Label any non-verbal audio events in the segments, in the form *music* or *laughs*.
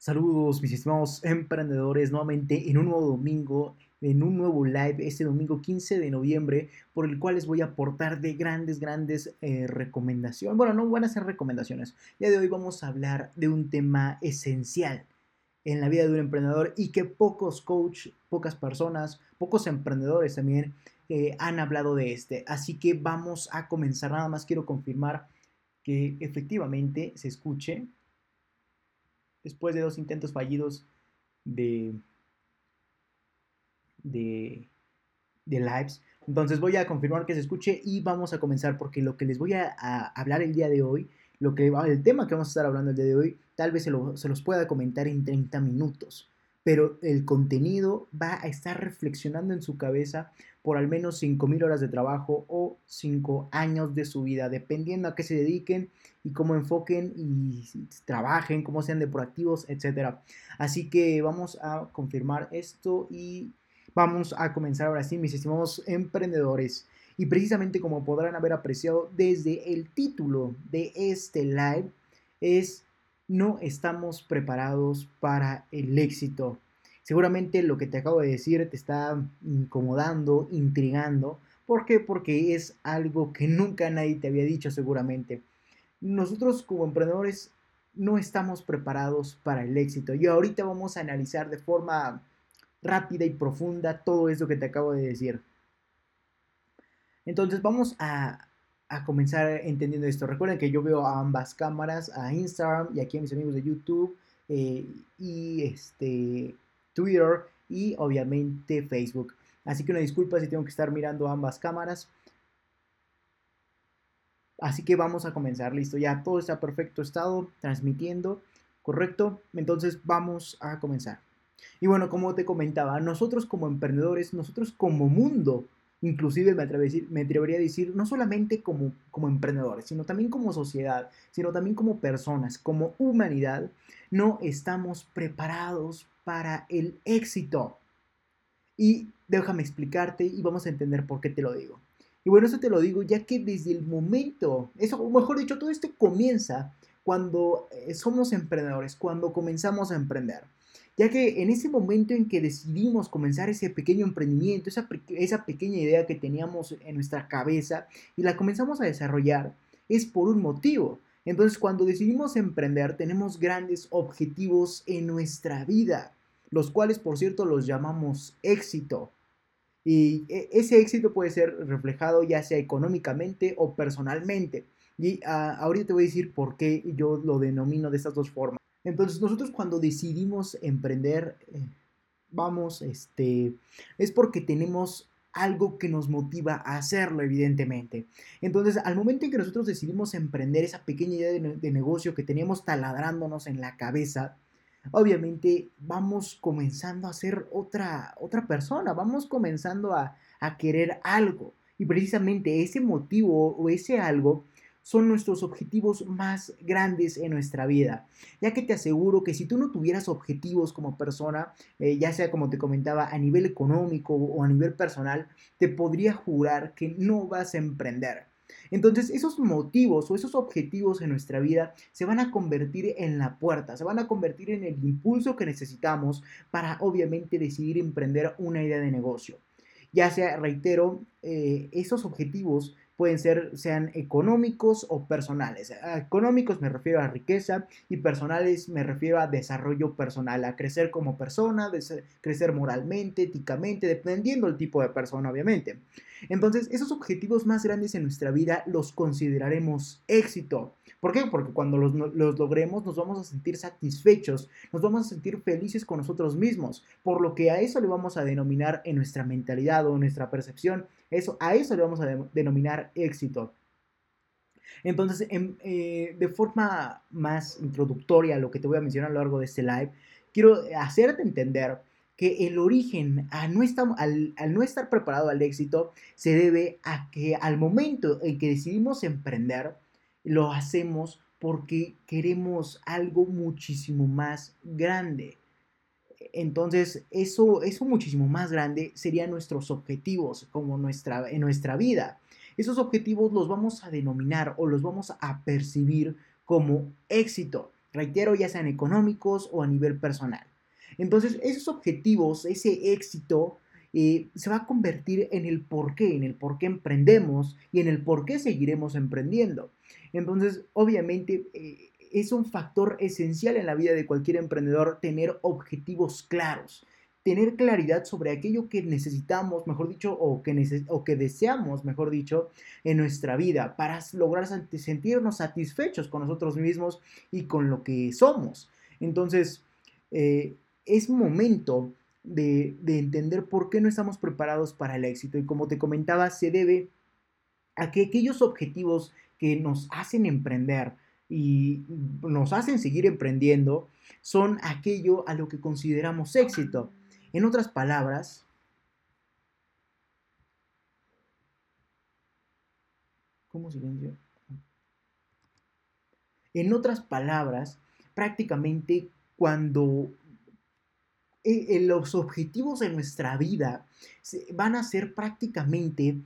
Saludos, mis estimados emprendedores, nuevamente en un nuevo domingo, en un nuevo live, este domingo 15 de noviembre, por el cual les voy a aportar de grandes, grandes eh, recomendaciones. Bueno, no van a ser recomendaciones. Ya de hoy vamos a hablar de un tema esencial en la vida de un emprendedor y que pocos coach, pocas personas, pocos emprendedores también eh, han hablado de este. Así que vamos a comenzar. Nada más quiero confirmar que efectivamente se escuche después de dos intentos fallidos de, de, de lives. Entonces voy a confirmar que se escuche y vamos a comenzar porque lo que les voy a, hablar el día de hoy, lo que, el tema que vamos a estar hablando el día de hoy, tal vez se, se los pueda comentar en 30 minutos pero el contenido va a estar reflexionando en su cabeza por al menos 5.000 horas de trabajo o 5 años de su vida, dependiendo a qué se dediquen y cómo enfoquen y trabajen, cómo sean de proactivos, etc. Así que vamos a confirmar esto y vamos a comenzar ahora sí, mis estimados emprendedores. Y precisamente como podrán haber apreciado desde el título de este live, es no estamos preparados para el éxito. Seguramente lo que te acabo de decir te está incomodando, intrigando. ¿Por qué? Porque es algo que nunca nadie te había dicho seguramente. Nosotros como emprendedores no estamos preparados para el éxito. Y ahorita vamos a analizar de forma rápida y profunda todo eso que te acabo de decir. Entonces vamos a, a comenzar entendiendo esto. Recuerden que yo veo a ambas cámaras, a Instagram y aquí a mis amigos de YouTube eh, y este, Twitter y obviamente Facebook. Así que una disculpa si tengo que estar mirando ambas cámaras. Así que vamos a comenzar, listo, ya todo está perfecto estado, transmitiendo, correcto. Entonces vamos a comenzar. Y bueno, como te comentaba, nosotros como emprendedores, nosotros como mundo, inclusive me, atrevería a decir, no solamente como, como emprendedores, sino también como sociedad, sino también como personas, como humanidad, no estamos preparados para el éxito. Y déjame explicarte y vamos a entender por qué te lo digo. Y bueno, eso te lo digo ya que desde el momento, eso, o mejor dicho, todo esto comienza cuando eh, somos emprendedores, cuando comenzamos a emprender ya que en ese momento en que decidimos comenzar ese pequeño emprendimiento, esa, esa pequeña idea que teníamos en nuestra cabeza y la comenzamos a desarrollar, es por un motivo. Entonces cuando decidimos emprender tenemos grandes objetivos en nuestra vida, los cuales por cierto los llamamos éxito. Y e, ese éxito puede ser reflejado ya sea económicamente o personalmente. Y ah, ahorita te voy a decir por qué yo lo denomino de estas dos formas. Entonces nosotros cuando decidimos emprender, eh, vamos, este, es porque tenemos algo que nos motiva a hacerlo, evidentemente. Entonces, al momento en que nosotros decidimos emprender esa pequeña idea de, negocio que teníamos taladrándonos en la cabeza, obviamente vamos comenzando a ser otra, otra persona, vamos comenzando a, a querer algo. Y precisamente ese motivo o ese algo son nuestros objetivos más grandes en nuestra vida. Ya que te aseguro que si tú no tuvieras objetivos como persona, eh, ya sea como te comentaba a nivel económico o a nivel personal, te podría jurar que no vas a emprender. Entonces esos motivos o esos objetivos en nuestra vida se van a convertir en la puerta, se van a convertir en el impulso que necesitamos para obviamente decidir emprender una idea de negocio. Ya sea, reitero, eh, esos objetivos pueden ser, sean económicos o personales. económicos me refiero a riqueza y personales me refiero a desarrollo personal, a crecer como persona, crecer moralmente, éticamente, dependiendo del tipo de persona, obviamente. Entonces, esos objetivos más grandes en nuestra vida los consideraremos éxito. ¿Por qué? Porque cuando los, logremos nos vamos a sentir satisfechos, nos vamos a sentir felices con nosotros mismos, por lo que a eso le vamos a denominar en nuestra mentalidad o en nuestra percepción, eso, a eso le vamos a denominar éxito. Entonces, em, eh, de forma más introductoria lo que te voy a mencionar a lo largo de este live, quiero hacerte entender que el origen al, no estar preparado al éxito se debe a que al momento en que decidimos emprender, lo hacemos porque queremos algo muchísimo más grande. Entonces, eso, eso muchísimo más grande serían nuestros objetivos como nuestra, en nuestra vida. Esos objetivos los vamos a denominar o los vamos a percibir como éxito. Reitero, ya sean económicos o a nivel personal. Entonces, esos objetivos, ese éxito, eh, se va a convertir en el por qué, en el por qué emprendemos y en el por qué seguiremos emprendiendo. Entonces, obviamente, eh, es un factor esencial en la vida de cualquier emprendedor tener objetivos claros, tener claridad sobre aquello que necesitamos, mejor dicho, o que, o que deseamos, mejor dicho, en nuestra vida para lograr sentirnos satisfechos con nosotros mismos y con lo que somos. Entonces, eh, es momento de, de entender por qué no estamos preparados para el éxito. Y como te comentaba, se debe a que aquellos objetivos que nos hacen emprender, y nos hacen seguir emprendiendo son aquello a lo que consideramos éxito. En otras palabras, ¿cómo silencio? En otras palabras, prácticamente cuando eh, eh, los objetivos de nuestra vida van a ser prácticamente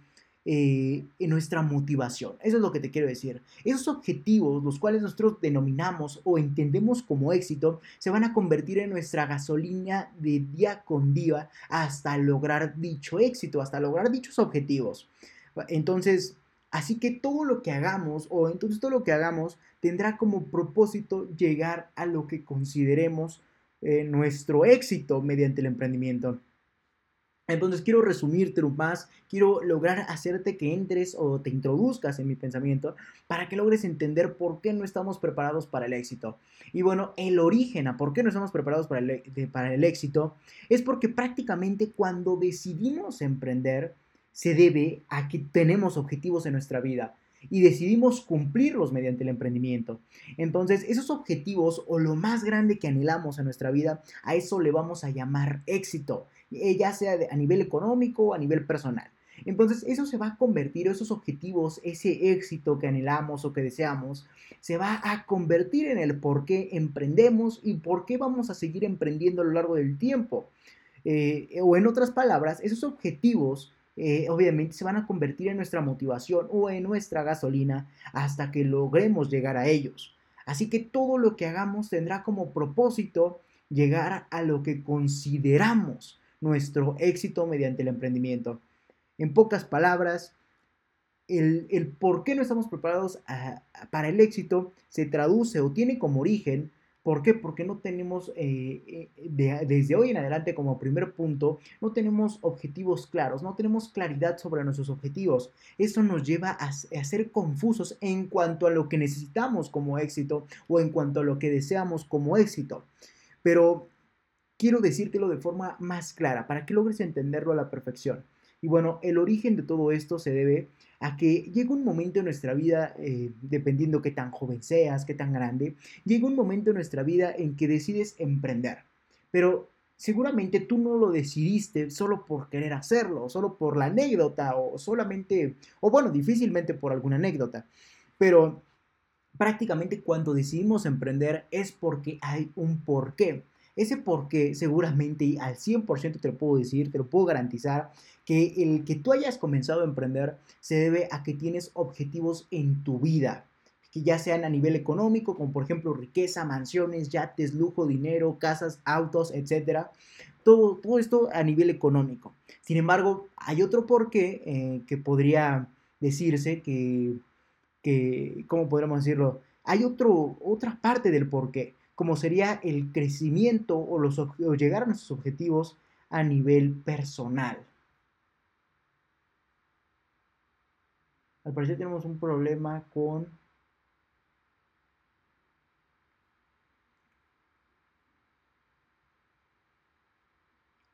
eh, en nuestra motivación. Eso es lo que te quiero decir. Esos objetivos, los cuales nosotros denominamos o entendemos como éxito, se van a convertir en nuestra gasolina de día con día hasta lograr dicho éxito, hasta lograr dichos objetivos. Entonces, así que todo lo que hagamos, o entonces todo lo que hagamos, tendrá como propósito llegar a lo que consideremos eh, nuestro éxito mediante el emprendimiento. Entonces quiero resumirte más, quiero lograr hacerte que entres o te introduzcas en mi pensamiento para que logres entender por qué no estamos preparados para el éxito. Y bueno, el origen a por qué no estamos preparados para el, para el éxito es porque prácticamente cuando decidimos emprender se debe a que tenemos objetivos en nuestra vida y decidimos cumplirlos mediante el emprendimiento. Entonces, esos objetivos o lo más grande que anhelamos en nuestra vida, a eso le vamos a llamar éxito, eh, ya sea a nivel económico o a nivel personal. Entonces, eso se va a convertir, esos objetivos, ese éxito que anhelamos o que deseamos, se va a convertir en el por qué emprendemos y por qué vamos a seguir emprendiendo a lo largo del tiempo. Eh, o en otras palabras, esos objetivos eh, obviamente se van a convertir en nuestra motivación o en nuestra gasolina hasta que logremos llegar a ellos. Así que todo lo que hagamos tendrá como propósito llegar a lo que consideramos nuestro éxito mediante el emprendimiento. En pocas palabras, el, por qué no estamos preparados para el éxito se traduce o tiene como origen ¿Por qué? Porque no tenemos, eh, eh, desde hoy en adelante como primer punto, no tenemos objetivos claros, no tenemos claridad sobre nuestros objetivos. Eso nos lleva a, a, ser confusos en cuanto a lo que necesitamos como éxito o en cuanto a lo que deseamos como éxito. Pero quiero decírtelo de forma más clara para que logres entenderlo a la perfección. Y bueno, el origen de todo esto se debe a que llega un momento en nuestra vida, eh, dependiendo qué tan joven seas, qué tan grande, llega un momento en nuestra vida en que decides emprender. Pero seguramente tú no lo decidiste solo por querer hacerlo, solo por la anécdota o solamente, o bueno, difícilmente por alguna anécdota. Pero prácticamente cuando decidimos emprender es porque hay un porqué. Ese porqué seguramente al 100% te lo puedo decir, te lo puedo garantizar, que el que tú hayas comenzado a emprender se debe a que tienes objetivos en tu vida, que ya sean a nivel económico, como por ejemplo riqueza, mansiones, yates, lujo, dinero, casas, autos, etc. Todo, todo esto a nivel económico. Sin embargo, hay otro porqué eh, que podría decirse que, que, ¿cómo podríamos decirlo? Hay otro, otra parte del porqué como sería el crecimiento o, los, llegar a nuestros objetivos a nivel personal. Al parecer tenemos un problema con...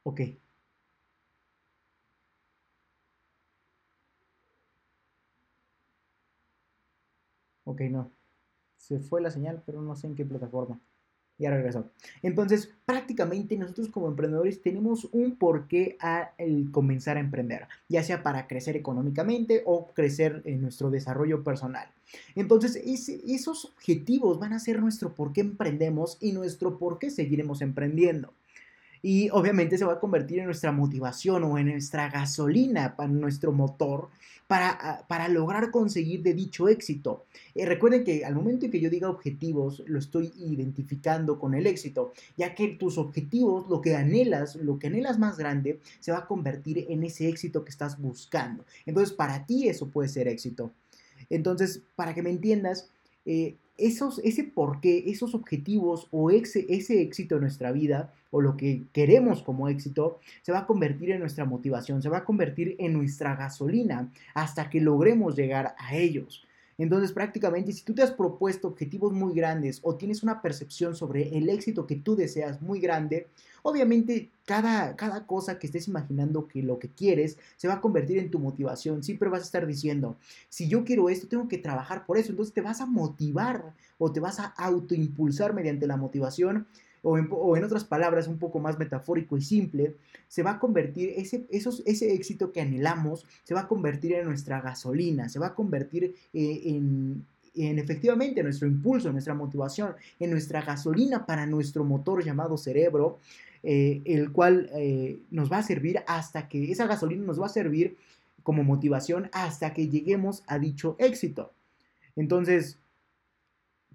Ok. Ok, no. Se fue la señal, pero no sé en qué plataforma. Ya regresó. Entonces, prácticamente nosotros como emprendedores tenemos un porqué al comenzar a emprender, ya sea para crecer económicamente o crecer en nuestro desarrollo personal. Entonces, esos objetivos van a ser nuestro por qué emprendemos y nuestro por qué seguiremos emprendiendo. Y obviamente se va a convertir en nuestra motivación o en nuestra gasolina para nuestro motor para, ah, para lograr conseguir de dicho éxito. Eh, recuerden que al momento en que yo diga objetivos, lo estoy identificando con el éxito, ya que tus objetivos, lo que anhelas, lo que anhelas más grande, se va a convertir en ese éxito que estás buscando. Entonces, para ti eso puede ser éxito. Entonces, para que me entiendas, eh, esos, ese porqué, esos objetivos o ese, ese éxito en nuestra vida o lo que queremos como éxito se va a convertir en nuestra motivación, se va a convertir en nuestra gasolina hasta que logremos llegar a ellos. Entonces prácticamente si tú te has propuesto objetivos muy grandes o tienes una percepción sobre el éxito que tú deseas muy grande, obviamente cada, cada cosa que estés imaginando que lo que quieres se va a convertir en tu motivación. Siempre vas a estar diciendo, si yo quiero esto, tengo que trabajar por eso. Entonces te vas a motivar o te vas a autoimpulsar mediante la motivación o en, otras palabras, un poco más metafórico y simple, se va a convertir, ese, éxito que anhelamos, se va a convertir en nuestra gasolina, se va a convertir eh, en, en efectivamente nuestro impulso, nuestra motivación, en nuestra gasolina para nuestro motor llamado cerebro, eh, el cual eh, nos va a servir hasta que esa gasolina nos va a servir como motivación hasta que lleguemos a dicho éxito. Entonces,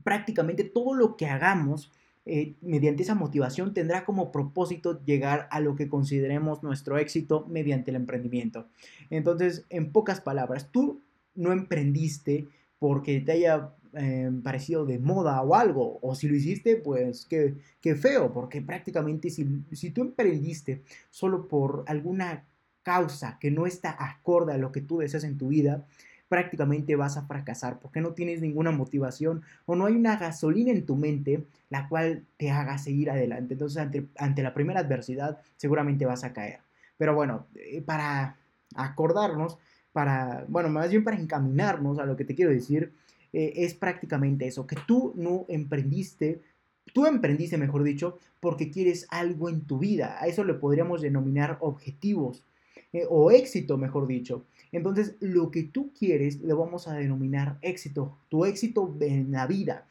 prácticamente todo lo que hagamos eh, mediante esa motivación tendrá como propósito llegar a lo que consideremos nuestro éxito mediante el emprendimiento. Entonces, en pocas palabras, tú no emprendiste porque te haya eh, parecido de moda o algo, o si lo hiciste, pues qué, feo, porque prácticamente si, si tú emprendiste solo por alguna causa que no está acorde a lo que tú deseas en tu vida, prácticamente vas a fracasar porque no tienes ninguna motivación o no hay una gasolina en tu mente la cual te haga seguir adelante. Entonces ante, ante la primera adversidad seguramente vas a caer. Pero bueno, eh, para acordarnos, para, bueno, más bien para encaminarnos a lo que te quiero decir, eh, es prácticamente eso, que tú no emprendiste Tú emprendiste, mejor dicho, porque quieres algo en tu vida. A eso le podríamos denominar objetivos. Eh, o éxito, mejor dicho. Entonces, lo que tú quieres le vamos a denominar éxito, tu éxito en la vida,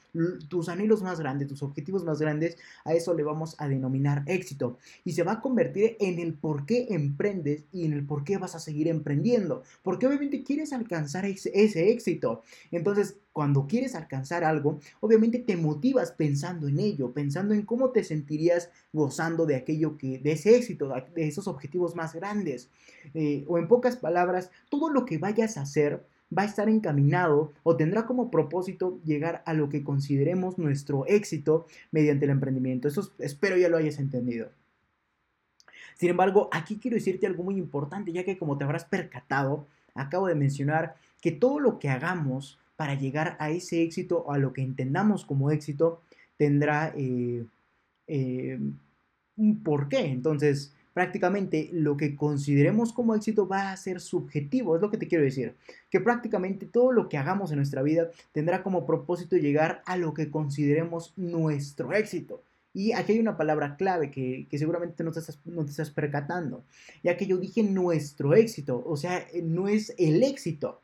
tus anhelos más grandes, tus objetivos más grandes, a eso le vamos a denominar éxito. Y se va a convertir en el por qué emprendes y en el por qué vas a seguir emprendiendo. Porque obviamente quieres alcanzar ese, éxito. Entonces, cuando quieres alcanzar algo, obviamente te motivas pensando en ello, pensando en cómo te sentirías gozando de aquello que, de ese éxito, de esos objetivos más grandes. Eh, o en pocas palabras, todo lo que vayas a hacer va a estar encaminado o tendrá como propósito llegar a lo que consideremos nuestro éxito mediante el emprendimiento. Eso espero ya lo hayas entendido. Sin embargo, aquí quiero decirte algo muy importante, ya que como te habrás percatado, acabo de mencionar que todo lo que hagamos para llegar a ese éxito o a lo que entendamos como éxito tendrá eh, eh, un porqué. Entonces, prácticamente lo que consideremos como éxito va a ser subjetivo, es lo que te quiero decir, que prácticamente todo lo que hagamos en nuestra vida tendrá como propósito llegar a lo que consideremos nuestro éxito. Y aquí hay una palabra clave que, seguramente no te, estás, no te estás percatando, ya que yo dije nuestro éxito, o sea, no es el éxito,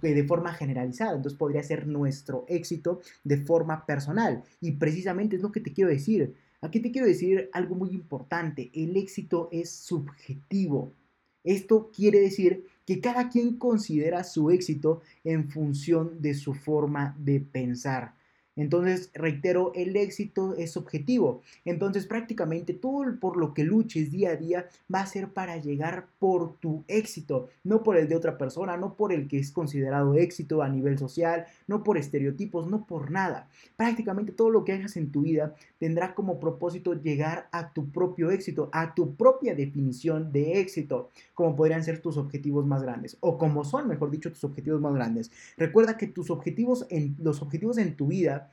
de forma generalizada. Entonces podría ser nuestro éxito de forma personal. Y precisamente es lo que te quiero decir. Aquí te quiero decir algo muy importante. El éxito es subjetivo. Esto quiere decir que cada quien considera su éxito en función de su forma de pensar. Entonces, reitero, el éxito es objetivo. Entonces, prácticamente todo por lo que luches día a día va a ser para llegar por tu éxito, no por el de otra persona, no por el que es considerado éxito a nivel social, no por estereotipos, no por nada. Prácticamente todo lo que hagas en tu vida tendrá como propósito llegar a tu propio éxito, a tu propia definición de éxito, como podrían ser tus objetivos más grandes, o como son, mejor dicho, tus objetivos más grandes. Recuerda que tus objetivos en los objetivos en tu vida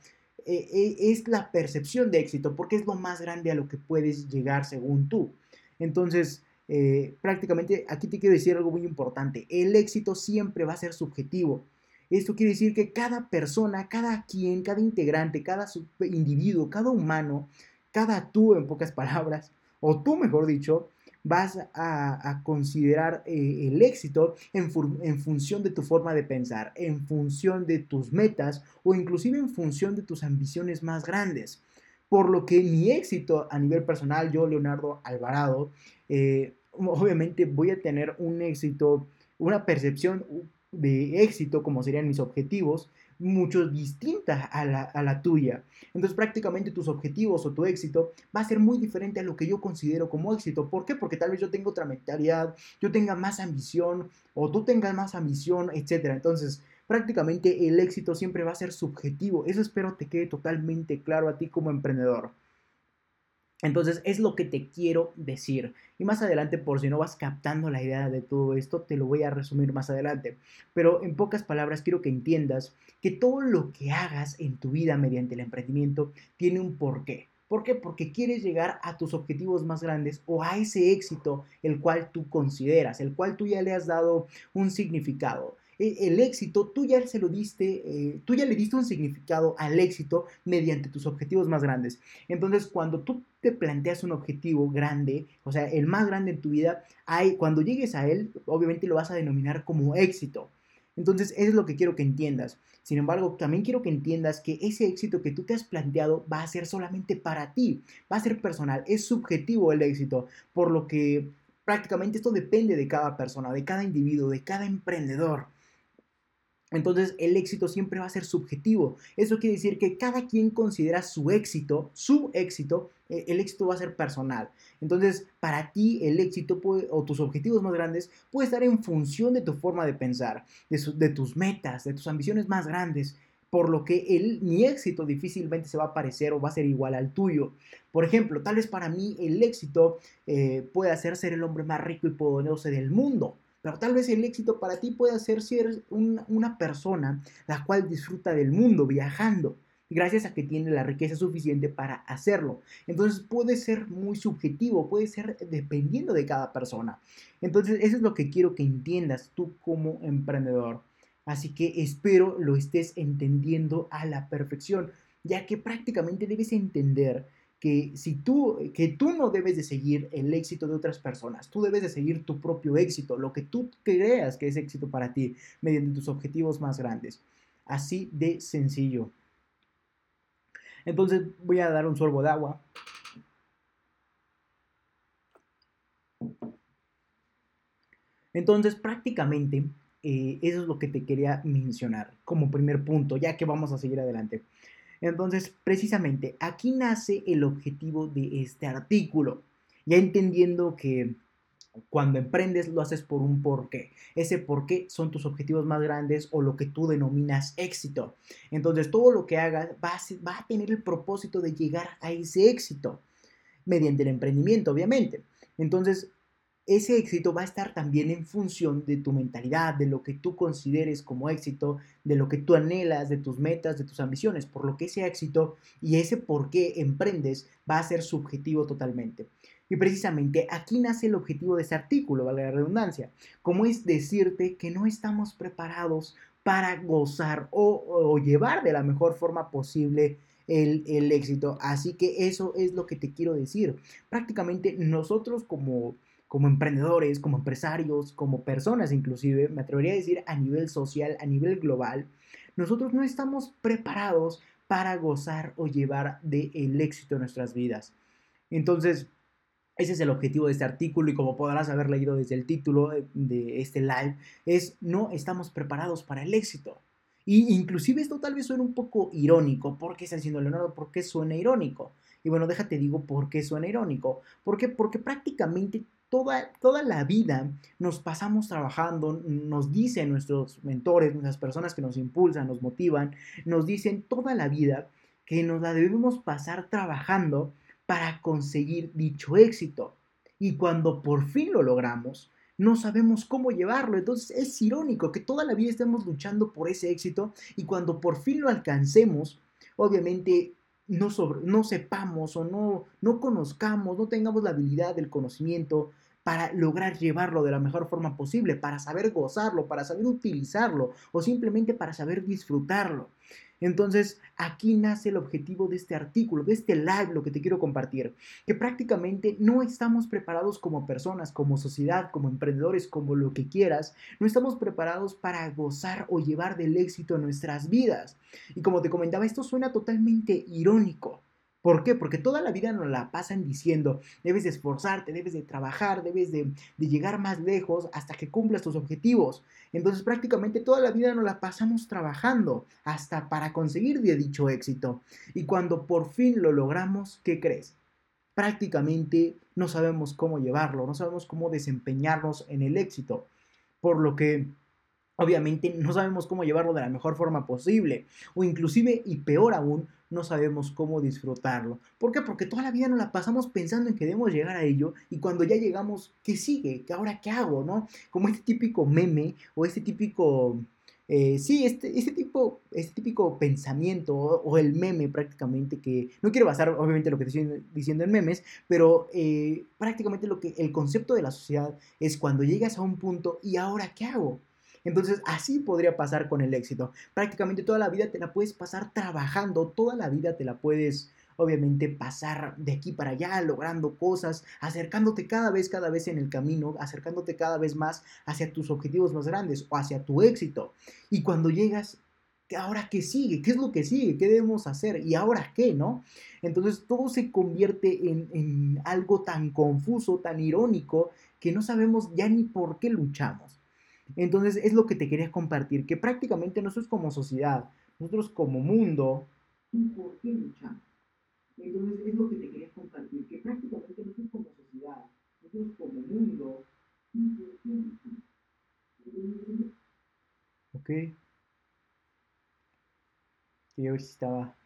eh, eh, es la percepción de éxito, porque es lo más grande a lo que puedes llegar según tú. Entonces, eh, prácticamente aquí te quiero decir algo muy importante. El éxito siempre va a ser subjetivo. Esto quiere decir que cada persona, cada quien, cada integrante, cada individuo, cada humano, cada tú en pocas palabras, o tú mejor dicho, vas a, considerar eh, el éxito en, función de tu forma de pensar, en función de tus metas o inclusive en función de tus ambiciones más grandes. Por lo que mi éxito a nivel personal, yo, Leonardo Alvarado, eh, *laughs* obviamente voy a tener un éxito, una percepción de éxito, como serían mis objetivos, mucho distinta a la, a la, tuya. Entonces prácticamente tus objetivos o tu éxito va a ser muy diferente a lo que yo considero como éxito. ¿Por qué? Porque tal vez yo tengo otra mentalidad, yo tenga más ambición o tú tengas más ambición, etc. Entonces prácticamente el éxito siempre va a ser subjetivo. Eso espero te quede totalmente claro a ti como emprendedor. Entonces es lo que te quiero decir. Y más adelante, por si no vas captando la idea de todo esto, te lo voy a resumir más adelante. Pero en pocas palabras quiero que entiendas que todo lo que hagas en tu vida mediante el emprendimiento tiene un porqué. ¿Por qué? Porque quieres llegar a tus objetivos más grandes o a ese éxito el cual tú consideras, el cual tú ya le has dado un significado. E, el éxito, tú ya se lo diste, eh, tú ya le diste un significado al éxito mediante tus objetivos más grandes. Entonces, cuando tú te planteas un objetivo grande, o sea, el más grande en tu vida, hay, cuando llegues a él, obviamente lo vas a denominar como éxito. Entonces, eso es lo que quiero que entiendas. Sin embargo, también quiero que entiendas que ese éxito que tú te has planteado va a ser solamente para ti, va a ser personal, es subjetivo el éxito, por lo que prácticamente esto depende de cada persona, de cada individuo, de cada emprendedor. Entonces el éxito siempre va a ser subjetivo. Eso quiere decir que cada quien considera su éxito, su éxito, eh, el éxito va a ser personal. Entonces para ti el éxito o tus objetivos más grandes puede estar en función de tu forma de pensar, de, tus metas, de tus ambiciones más grandes. Por lo que el, mi éxito difícilmente se va a parecer o va a ser igual al tuyo. Por ejemplo, tal vez para mí el éxito eh, pueda ser ser el hombre más rico y poderoso del mundo. Pero tal vez el éxito para ti pueda ser ser una persona la cual disfruta del mundo viajando, gracias a que tiene la riqueza suficiente para hacerlo. Entonces puede ser muy subjetivo, puede ser dependiendo de cada persona. Entonces eso es lo que quiero que entiendas tú como emprendedor. Así que espero lo estés entendiendo a la perfección, ya que prácticamente debes entender que si tú, que tú no debes de seguir el éxito de otras personas, tú debes de seguir tu propio éxito, lo que tú creas que es éxito para ti, mediante tus objetivos más grandes. Así de sencillo. Entonces voy a dar un sorbo de agua. Entonces prácticamente eh, eso es lo que te quería mencionar como primer punto, ya que vamos a seguir adelante. Entonces, precisamente aquí nace el objetivo de este artículo, ya entendiendo que cuando emprendes lo haces por un porqué. Ese porqué son tus objetivos más grandes o lo que tú denominas éxito. Entonces todo lo que hagas va a, tener el propósito de llegar a ese éxito mediante el emprendimiento, obviamente. Entonces ese éxito va a estar también en función de tu mentalidad, de lo que tú consideres como éxito, de lo que tú anhelas, de tus metas, de tus ambiciones, por lo que ese éxito y ese por qué emprendes va a ser subjetivo totalmente. Y precisamente aquí nace el objetivo de ese artículo, vale la redundancia, como es decirte que no estamos preparados para gozar o, llevar de la mejor forma posible el, el, éxito. Así que eso es lo que te quiero decir. Prácticamente nosotros como como emprendedores, como empresarios, como personas inclusive, me atrevería a decir a nivel social, a nivel global, nosotros no estamos preparados para gozar o llevar del el éxito en nuestras vidas. Entonces, ese es el objetivo de este artículo y como podrás haber leído desde el título de este live, es no estamos preparados para el éxito. Y inclusive esto tal vez suene un poco irónico. ¿Por qué está diciendo Leonardo? ¿Por qué suena irónico? Y bueno, déjate digo por qué suena irónico. ¿Por qué? Porque prácticamente toda, la vida nos pasamos trabajando, nos dicen nuestros mentores, nuestras personas que nos impulsan, nos motivan, nos dicen toda la vida que nos la debemos pasar trabajando para conseguir dicho éxito. Y cuando por fin lo logramos, no sabemos cómo llevarlo. Entonces es irónico que toda la vida estemos luchando por ese éxito y cuando por fin lo alcancemos, obviamente no, no sepamos o no, no conozcamos, no tengamos la habilidad del conocimiento para lograr llevarlo de la mejor forma posible, para saber gozarlo, para saber utilizarlo o simplemente para saber disfrutarlo. Entonces, aquí nace el objetivo de este artículo, de este live, lo que te quiero compartir, que prácticamente no estamos preparados como personas, como sociedad, como emprendedores, como lo que quieras, no estamos preparados para gozar o llevar del éxito en nuestras vidas. Y como te comentaba, esto suena totalmente irónico, ¿Por qué? Porque toda la vida nos la pasan diciendo, debes de esforzarte, debes de trabajar, debes de, llegar más lejos hasta que cumplas tus objetivos. Entonces prácticamente toda la vida nos la pasamos trabajando hasta para conseguir dicho éxito. Y cuando por fin lo logramos, ¿qué crees? Prácticamente no sabemos cómo llevarlo, no sabemos cómo desempeñarnos en el éxito. Por lo que obviamente no sabemos cómo llevarlo de la mejor forma posible. O inclusive, y peor aún, no sabemos cómo disfrutarlo. ¿Por qué? Porque toda la vida nos la pasamos pensando en que debemos llegar a ello y cuando ya llegamos, ¿qué sigue? ¿Qué ahora qué hago? ¿No? Como este típico meme o este típico... Eh, sí, este, este, tipo, este típico pensamiento o, el meme prácticamente que no quiero basar obviamente lo que estoy diciendo en memes, pero eh, prácticamente lo que el concepto de la sociedad es cuando llegas a un punto y ahora qué hago, entonces así podría pasar con el éxito. Prácticamente toda la vida te la puedes pasar trabajando, toda la vida te la puedes obviamente pasar de aquí para allá, logrando cosas, acercándote cada vez, cada vez en el camino, acercándote cada vez más hacia tus objetivos más grandes o hacia tu éxito. Y cuando llegas, ¿ahora qué sigue? ¿Qué es lo que sigue? ¿Qué debemos hacer? ¿Y ahora qué? ¿No? Entonces todo se convierte en, en algo tan confuso, tan irónico, que no sabemos ya ni por qué luchamos. Entonces es lo que te quería compartir, que prácticamente nosotros como sociedad, nosotros como mundo, ¿por qué luchamos? Entonces es lo que te quería compartir, que prácticamente nosotros como sociedad, nosotros como mundo, ¿por qué luchamos? Ok. Estaba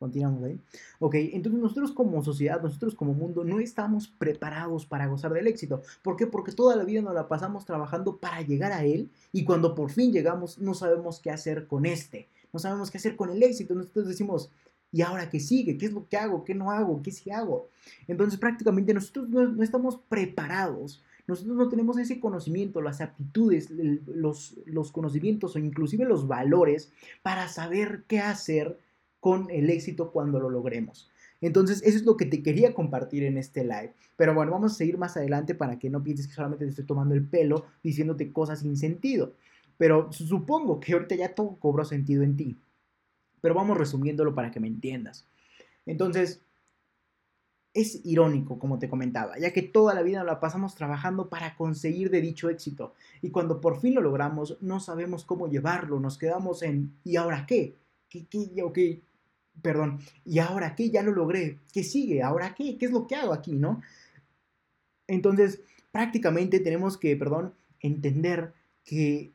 Continuamos ahí. Ok, entonces nosotros como sociedad, nosotros como mundo, no estamos preparados para gozar del éxito. ¿Por qué? Porque toda la vida nos la pasamos trabajando para llegar a él y cuando por fin llegamos no sabemos qué hacer con este. No sabemos qué hacer con el éxito. Nosotros decimos, ¿y ahora qué sigue? ¿Qué es lo que hago? ¿Qué no hago? ¿Qué sí hago? Entonces prácticamente nosotros no, estamos preparados. Nosotros no tenemos ese conocimiento, las aptitudes, los, los conocimientos o inclusive los valores para saber qué hacer con el éxito cuando lo logremos. Entonces, eso es lo que te quería compartir en este live. Pero bueno, vamos a seguir más adelante para que no pienses que solamente te estoy tomando el pelo diciéndote cosas sin sentido. Pero supongo que ahorita ya todo cobró sentido en ti. Pero vamos resumiéndolo para que me entiendas. Entonces, es irónico, como te comentaba, ya que toda la vida la pasamos trabajando para conseguir de dicho éxito. Y cuando por fin lo logramos, no sabemos cómo llevarlo, nos quedamos en ¿y ahora qué? ¿Qué, qué, qué, perdón, ¿y ahora qué? Ya lo logré. ¿Qué sigue? ¿Ahora qué? ¿Qué es lo que hago aquí, no? Entonces, prácticamente tenemos que, perdón, entender que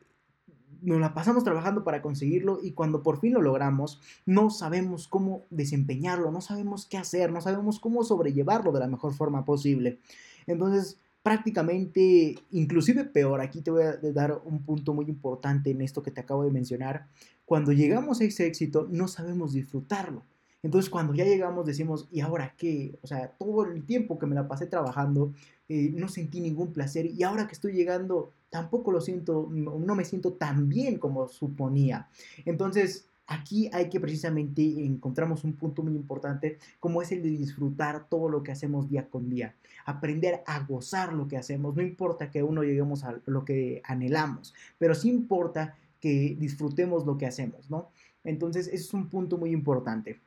nos la pasamos trabajando para conseguirlo y cuando por fin lo logramos, no sabemos cómo desempeñarlo, no sabemos qué hacer, no sabemos cómo sobrellevarlo de la mejor forma posible. Entonces, prácticamente, inclusive peor, aquí te voy a dar un punto muy importante en esto que te acabo de mencionar, cuando llegamos a ese éxito no sabemos disfrutarlo. Entonces cuando ya llegamos decimos, ¿y ahora qué? O sea, todo el tiempo que me la pasé trabajando, eh, no sentí ningún placer y ahora que estoy llegando, tampoco lo siento, no me siento tan bien como suponía. Entonces, aquí hay que precisamente encontramos un punto muy importante como es el de disfrutar todo lo que hacemos día con día, aprender a gozar lo que hacemos, no importa que uno lleguemos a lo que anhelamos, pero sí importa que disfrutemos lo que hacemos, ¿no? Entonces, ese es un punto muy importante.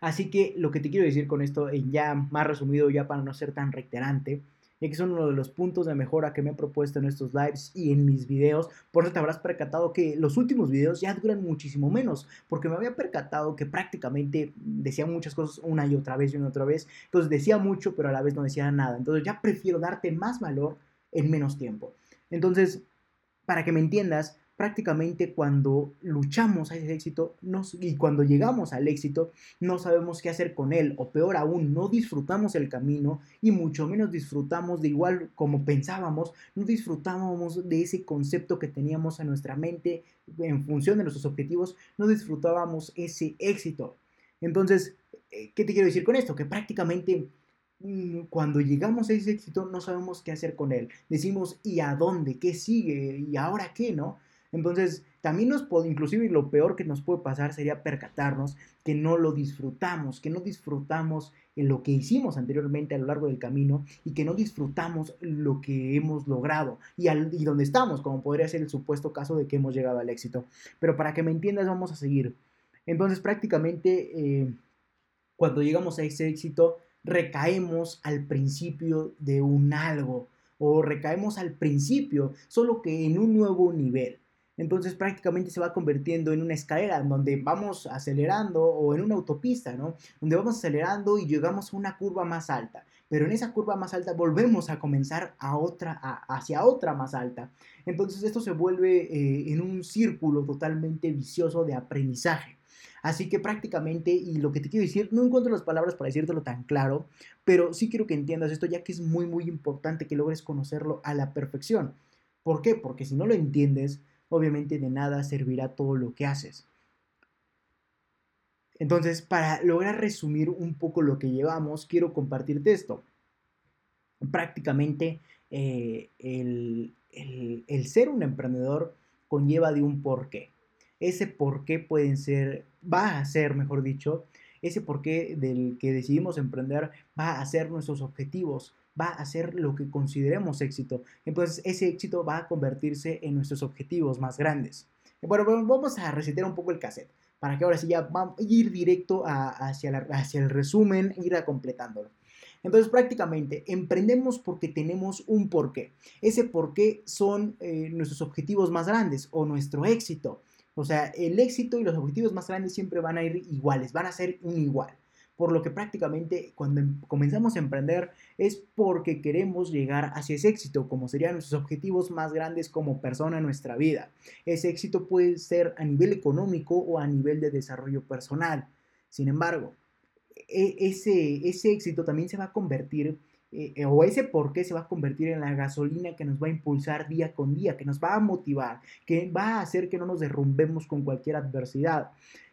Así que lo que te quiero decir con esto, ya más resumido, ya para no ser tan reiterante, ya que son uno de los puntos de mejora que me he propuesto en estos lives y en mis videos. Por eso te habrás percatado que los últimos videos ya duran muchísimo menos, porque me había percatado que prácticamente decía muchas cosas una y otra vez y una otra vez. Entonces decía mucho, pero a la vez no decía nada. Entonces ya prefiero darte más valor en menos tiempo. Entonces, para que me entiendas, prácticamente cuando luchamos a ese éxito y cuando llegamos al éxito no sabemos qué hacer con él o peor aún no disfrutamos el camino y mucho menos disfrutamos de igual como pensábamos, no disfrutábamos de ese concepto que teníamos en nuestra mente en función de nuestros objetivos, no disfrutábamos ese éxito. Entonces, eh, ¿qué te quiero decir con esto? Que prácticamente mm, cuando llegamos a ese éxito no sabemos qué hacer con él. Decimos, ¿y a dónde? ¿Qué sigue? ¿Y ahora qué? ¿No? Entonces, también nos puede, inclusive lo peor que nos puede pasar sería percatarnos que no lo disfrutamos, que no disfrutamos en lo que hicimos anteriormente a lo largo del camino y que no disfrutamos lo que hemos logrado y, al, donde estamos, como podría ser el supuesto caso de que hemos llegado al éxito. Pero para que me entiendas, vamos a seguir. Entonces, prácticamente... Eh, cuando llegamos a ese éxito, recaemos al principio de un algo o recaemos al principio, solo que en un nuevo nivel. Entonces prácticamente se va convirtiendo en una escalera donde vamos acelerando o en una autopista, ¿no? Donde vamos acelerando y llegamos a una curva más alta. Pero en esa curva más alta volvemos a comenzar a otra, hacia otra más alta. Entonces esto se vuelve eh, en un círculo totalmente vicioso de aprendizaje. Así que prácticamente, y lo que te quiero decir, no encuentro las palabras para decírtelo tan claro, pero sí quiero que entiendas esto, ya que es muy, muy importante que logres conocerlo a la perfección. ¿Por qué? Porque si no lo entiendes, obviamente de nada servirá todo lo que haces. Entonces, para lograr resumir un poco lo que llevamos, quiero compartirte esto. Prácticamente, eh, el, el ser un emprendedor conlleva de un porqué ese por qué pueden ser, va a ser, mejor dicho, ese por qué del que decidimos emprender va a ser nuestros objetivos, va a ser lo que consideremos éxito. Entonces ese éxito va a convertirse en nuestros objetivos más grandes. Bueno, vamos a resetear un poco el cassette para que ahora sí ya vamos a ir directo hacia, hacia el resumen, ir a completándolo. Entonces prácticamente emprendemos porque tenemos un porqué. Ese porqué son eh, nuestros objetivos más grandes o nuestro éxito. O sea, el éxito y los objetivos más grandes siempre van a ir iguales, van a ser un igual. Por lo que prácticamente cuando em, comenzamos a emprender es porque queremos llegar hacia ese éxito, como serían nuestros objetivos más grandes como persona en nuestra vida. Ese éxito puede ser a nivel económico o a nivel de desarrollo personal. Sin embargo, e, ese, ese éxito también se va a convertir eh, eh, o ese por qué se va a convertir en la gasolina que nos va a impulsar día con día, que nos va a motivar, que va a hacer que no nos derrumbemos con cualquier adversidad.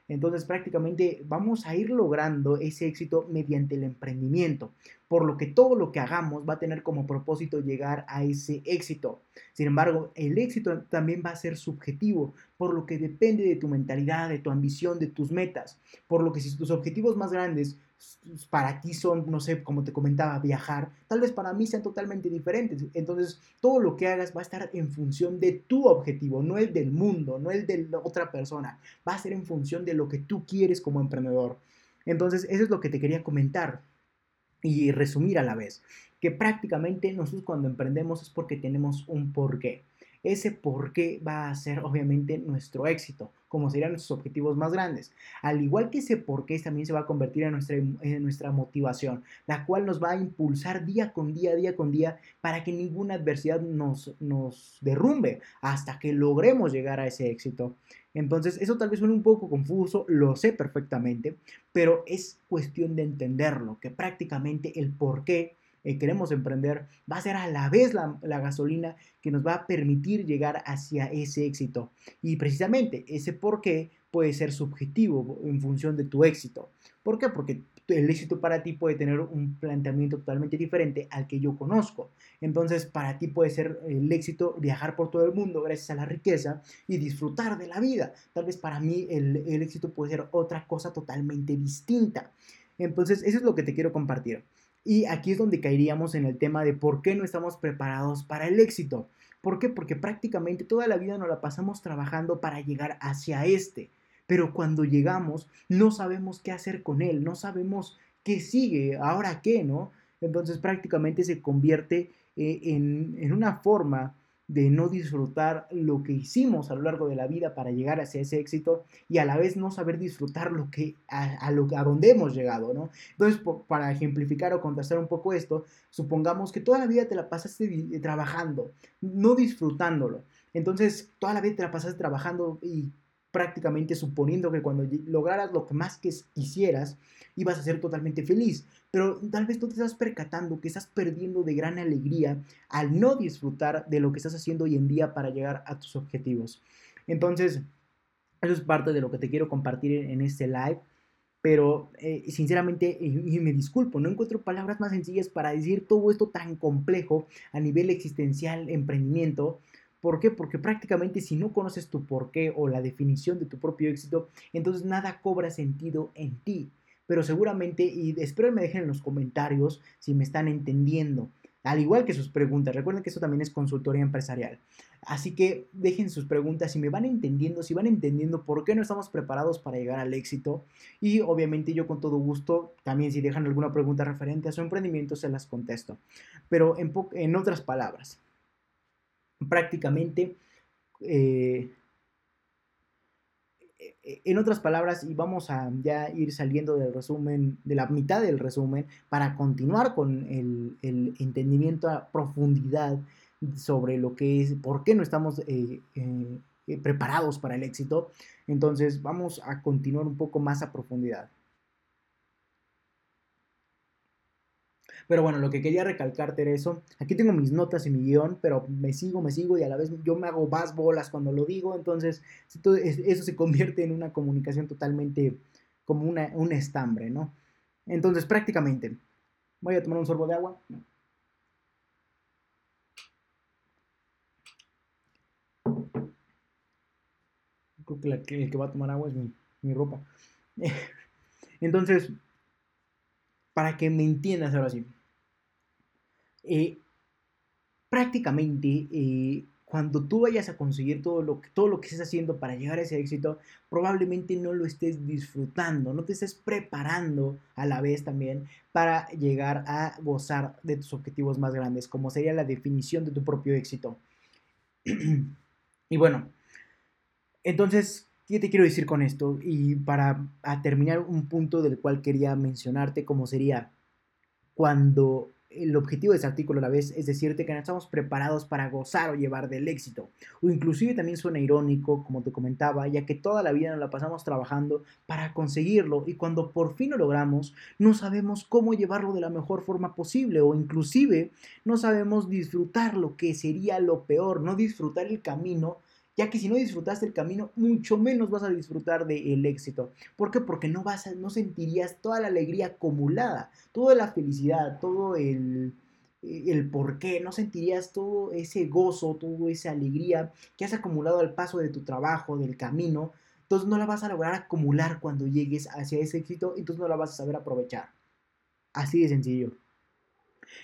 Entonces prácticamente vamos a ir logrando ese éxito mediante el emprendimiento, por lo que todo lo que hagamos va a tener como propósito llegar a ese éxito. Sin embargo, el éxito también va a ser subjetivo, por lo que depende de tu mentalidad, de tu ambición, de tus metas, por lo que si tus objetivos más grandes para ti son, no sé, como te comentaba, viajar, tal vez para mí sean totalmente diferentes. Entonces, todo lo que hagas va a estar en función de tu objetivo, no el del mundo, no el de otra persona. Va a ser en función de lo que tú quieres como emprendedor. Entonces, eso es lo que te quería comentar y resumir a la vez. Que prácticamente nosotros cuando emprendemos es porque tenemos un porqué ese por qué va a ser obviamente nuestro éxito, como serían nuestros objetivos más grandes. Al igual que ese por qué también se va a convertir en nuestra, en nuestra motivación, la cual nos va a impulsar día con día, día con día, para que ninguna adversidad nos, nos derrumbe hasta que logremos llegar a ese éxito. Entonces, eso tal vez suene un poco confuso, lo sé perfectamente, pero es cuestión de entenderlo, que prácticamente el por qué eh, queremos emprender, va a ser a la vez la, gasolina que nos va a permitir llegar hacia ese éxito. Y precisamente ese por qué puede ser subjetivo en función de tu éxito. ¿Por qué? Porque el éxito para ti puede tener un planteamiento totalmente diferente al que yo conozco. Entonces, para ti puede ser el éxito viajar por todo el mundo gracias a la riqueza y disfrutar de la vida. Tal vez para mí el, el éxito puede ser otra cosa totalmente distinta. Entonces, eso es lo que te quiero compartir. Y aquí es donde caeríamos en el tema de por qué no estamos preparados para el éxito. ¿Por qué? Porque prácticamente toda la vida nos la pasamos trabajando para llegar hacia este. Pero cuando llegamos no sabemos qué hacer con él, no sabemos qué sigue, ahora qué, ¿no? Entonces prácticamente se convierte eh, en, en una forma de no disfrutar lo que hicimos a lo largo de la vida para llegar hacia ese éxito y a la vez no saber disfrutar lo que a, lo a donde hemos llegado, ¿no? Entonces, para ejemplificar o contrastar un poco esto, supongamos que toda la vida te la pasaste trabajando, no disfrutándolo. Entonces, toda la vida te la pasaste trabajando y prácticamente suponiendo que cuando lograras lo que más que quisieras, ibas a ser totalmente feliz. Pero tal vez tú te estás percatando que estás perdiendo de gran alegría al no disfrutar de lo que estás haciendo hoy en día para llegar a tus objetivos. Entonces, eso es parte de lo que te quiero compartir en este live. Pero eh, sinceramente, y me disculpo, no encuentro palabras más sencillas para decir todo esto tan complejo a nivel existencial, emprendimiento, ¿Por qué? Porque prácticamente si no conoces tu porqué o la definición de tu propio éxito, entonces nada cobra sentido en ti. Pero seguramente, y espero me dejen en los comentarios si me están entendiendo. al igual que sus preguntas. Recuerden que eso también es consultoría empresarial. Así que dejen sus preguntas si me van entendiendo, si van entendiendo por qué no estamos preparados para llegar al éxito. Y obviamente yo con todo gusto, también si dejan alguna pregunta referente a su emprendimiento, se las contesto. Pero en, en otras palabras, prácticamente... Eh, en otras palabras, y vamos a ya ir saliendo del resumen, de la mitad del resumen, para continuar con el, entendimiento a profundidad sobre lo que es, por qué no estamos eh, eh, preparados para el éxito. Entonces, vamos a continuar un poco más a profundidad. Pero bueno, lo que quería recalcarte era eso. Aquí tengo mis notas y mi guion, pero me sigo, me sigo y a la vez yo me hago más bolas cuando lo digo. Entonces, eso se convierte en una comunicación totalmente como una, un estambre, ¿no? Entonces, prácticamente, voy a tomar un sorbo de agua. Creo que, el que va a tomar agua es mi, mi ropa. *laughs* Entonces, para que me entiendas ahora sí. Eh, prácticamente eh, cuando tú vayas a conseguir todo lo, que, todo lo que estés haciendo para llegar a ese éxito, probablemente no lo estés disfrutando, no te estés preparando a la vez también para llegar a gozar de tus objetivos más grandes, como sería la definición de tu propio éxito. *clears throat* y bueno, entonces, ¿qué te quiero decir con esto? Y para terminar un punto del cual quería mencionarte, como sería cuando el objetivo de ese artículo a la vez es decirte que no estamos preparados para gozar o llevar del éxito. O inclusive también suena irónico, como te comentaba, ya que toda la vida nos la pasamos trabajando para conseguirlo y cuando por fin lo logramos, no sabemos cómo llevarlo de la mejor forma posible o inclusive no sabemos disfrutar lo que sería lo peor, no disfrutar el camino ya que si no disfrutaste el camino, mucho menos vas a disfrutar del éxito. ¿Por qué? Porque no, vas a, no sentirías toda la alegría acumulada, toda la felicidad, todo el, el por qué, no sentirías todo ese gozo, toda esa alegría que has acumulado al paso de tu trabajo, del camino. Entonces no la vas a lograr acumular cuando llegues hacia ese éxito, entonces no la vas a saber aprovechar. Así de sencillo.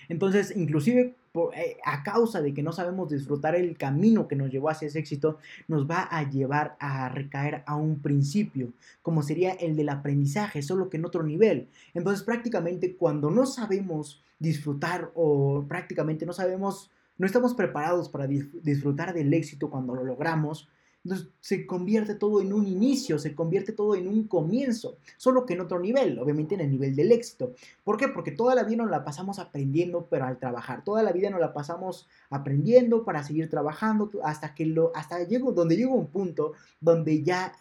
Entonces, inclusive eh, a causa de que no sabemos disfrutar el camino que nos llevó hacia ese éxito, nos va a llevar a recaer a un principio, como sería el del aprendizaje, solo que en otro nivel. Entonces, prácticamente cuando no sabemos disfrutar o prácticamente no sabemos, no estamos preparados para disfrutar del éxito cuando lo logramos, se convierte todo en un inicio, se convierte todo en un comienzo, solo que en otro nivel, obviamente en el nivel del éxito. ¿Por qué? Porque toda la vida nos la pasamos aprendiendo, pero al trabajar, toda la vida nos la pasamos aprendiendo para seguir trabajando hasta que lo, hasta llego, donde llega un punto donde ya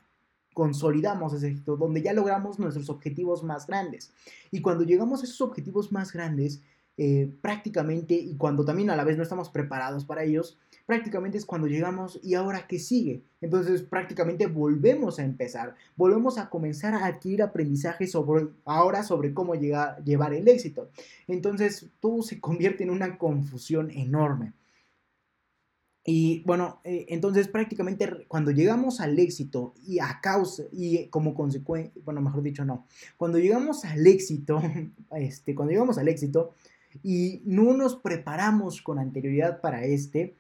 consolidamos ese éxito, donde ya logramos nuestros objetivos más grandes. Y cuando llegamos a esos objetivos más grandes, eh, prácticamente, y cuando también a la vez no estamos preparados para ellos, prácticamente es cuando llegamos y ahora qué sigue. Entonces prácticamente volvemos a empezar, volvemos a comenzar a adquirir aprendizaje sobre, ahora sobre cómo llegar, llevar el éxito. Entonces todo se convierte en una confusión enorme. Y bueno, eh, entonces prácticamente cuando llegamos al éxito y a causa y como consecuencia, bueno, mejor dicho no, cuando llegamos al éxito, *laughs* este, cuando llegamos al éxito y no nos preparamos con anterioridad para este,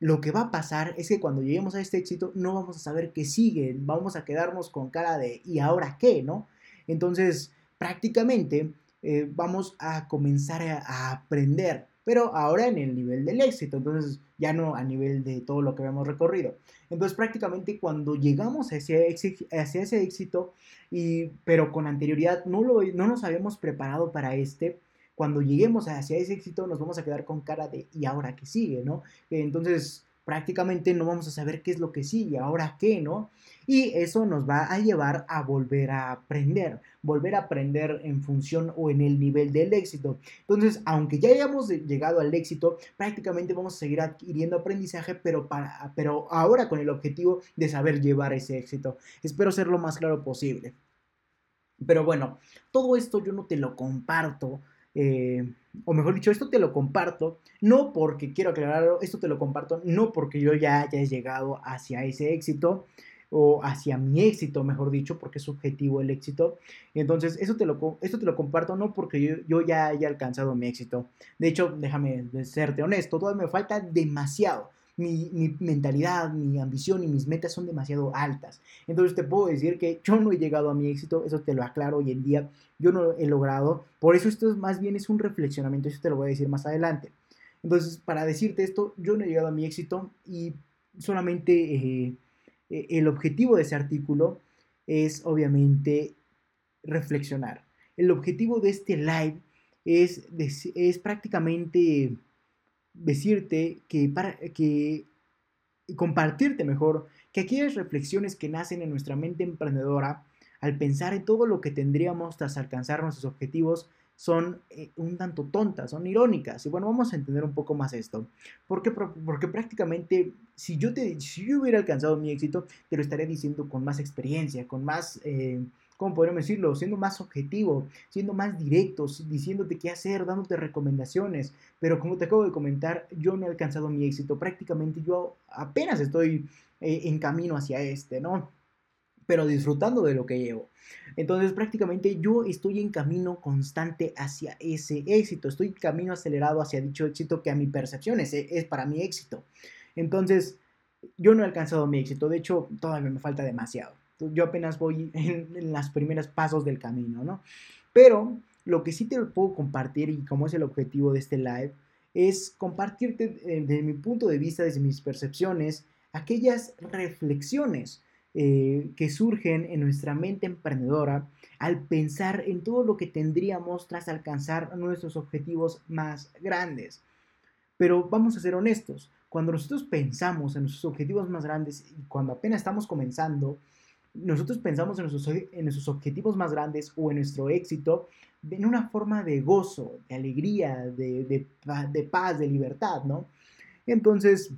lo que va a pasar es que cuando lleguemos a este éxito no vamos a saber qué sigue, vamos a quedarnos con cara de ¿y ahora qué? ¿no? Entonces, prácticamente eh, vamos a comenzar a, aprender, pero ahora en el nivel del éxito, entonces ya no a nivel de todo lo que hemos recorrido. Entonces, prácticamente cuando llegamos a ese, ese éxito, y, pero con anterioridad no, lo, no nos habíamos preparado para este, cuando lleguemos hacia ese éxito nos vamos a quedar con cara de ¿y ahora qué sigue? ¿no? Entonces prácticamente no vamos a saber qué es lo que sigue, ahora qué, ¿no? Y eso nos va a llevar a volver a aprender, volver a aprender en función o en el nivel del éxito. Entonces, aunque ya hayamos llegado al éxito, prácticamente vamos a seguir adquiriendo aprendizaje, pero, para, pero ahora con el objetivo de saber llevar ese éxito. Espero ser lo más claro posible. Pero bueno, todo esto yo no te lo comparto eh, o mejor dicho, esto te lo comparto, no porque quiero aclararlo, esto te lo comparto, no porque yo ya haya llegado hacia ese éxito, o hacia mi éxito, mejor dicho, porque es subjetivo el éxito. Entonces, eso te lo, esto te lo comparto no porque yo, yo, ya haya alcanzado mi éxito. De hecho, déjame serte honesto, todavía me falta demasiado. Mi, mentalidad, mi ambición y mis metas son demasiado altas. Entonces te puedo decir que yo no he llegado a mi éxito, eso te lo aclaro hoy en día, yo no lo he logrado. Por eso esto es, más bien es un reflexionamiento, eso te lo voy a decir más adelante. Entonces, para decirte esto, yo no he llegado a mi éxito y solamente eh, eh, el objetivo de ese artículo es obviamente reflexionar. El objetivo de este live es, es prácticamente decirte que, para, que compartirte mejor que aquellas reflexiones que nacen en nuestra mente emprendedora al pensar en todo lo que tendríamos tras alcanzar nuestros objetivos son eh, un tanto tontas, son irónicas. Y bueno, vamos a entender un poco más esto. Porque, porque prácticamente, si yo, te, si yo hubiera alcanzado mi éxito, te lo estaría diciendo con más experiencia, con más, eh, ¿cómo podríamos decirlo? Siendo más objetivo, siendo más directo, diciéndote qué hacer, dándote recomendaciones. Pero como te acabo de comentar, yo no he alcanzado mi éxito. Prácticamente yo apenas estoy eh, en camino hacia este, ¿no? Pero disfrutando de lo que llevo. Entonces prácticamente yo estoy en camino constante hacia ese éxito, estoy camino acelerado hacia dicho éxito que a mi percepción es, es para mi éxito. Entonces yo no he alcanzado mi éxito, de hecho todavía me falta demasiado. Yo apenas voy *laughs* en, en los primeros pasos del camino, ¿no? Pero lo que sí te puedo compartir y como es el objetivo de este live es compartirte eh, desde mi punto de vista, desde mis percepciones, aquellas reflexiones eh, que surgen en nuestra mente emprendedora al pensar en todo lo que tendríamos tras alcanzar nuestros objetivos más grandes. Pero vamos a ser honestos, cuando nosotros pensamos en nuestros objetivos más grandes y cuando apenas estamos comenzando, nosotros pensamos en nuestros, en nuestros objetivos más grandes o en nuestro éxito en una forma de gozo, de alegría, de, de, de paz, de libertad, ¿no? Entonces,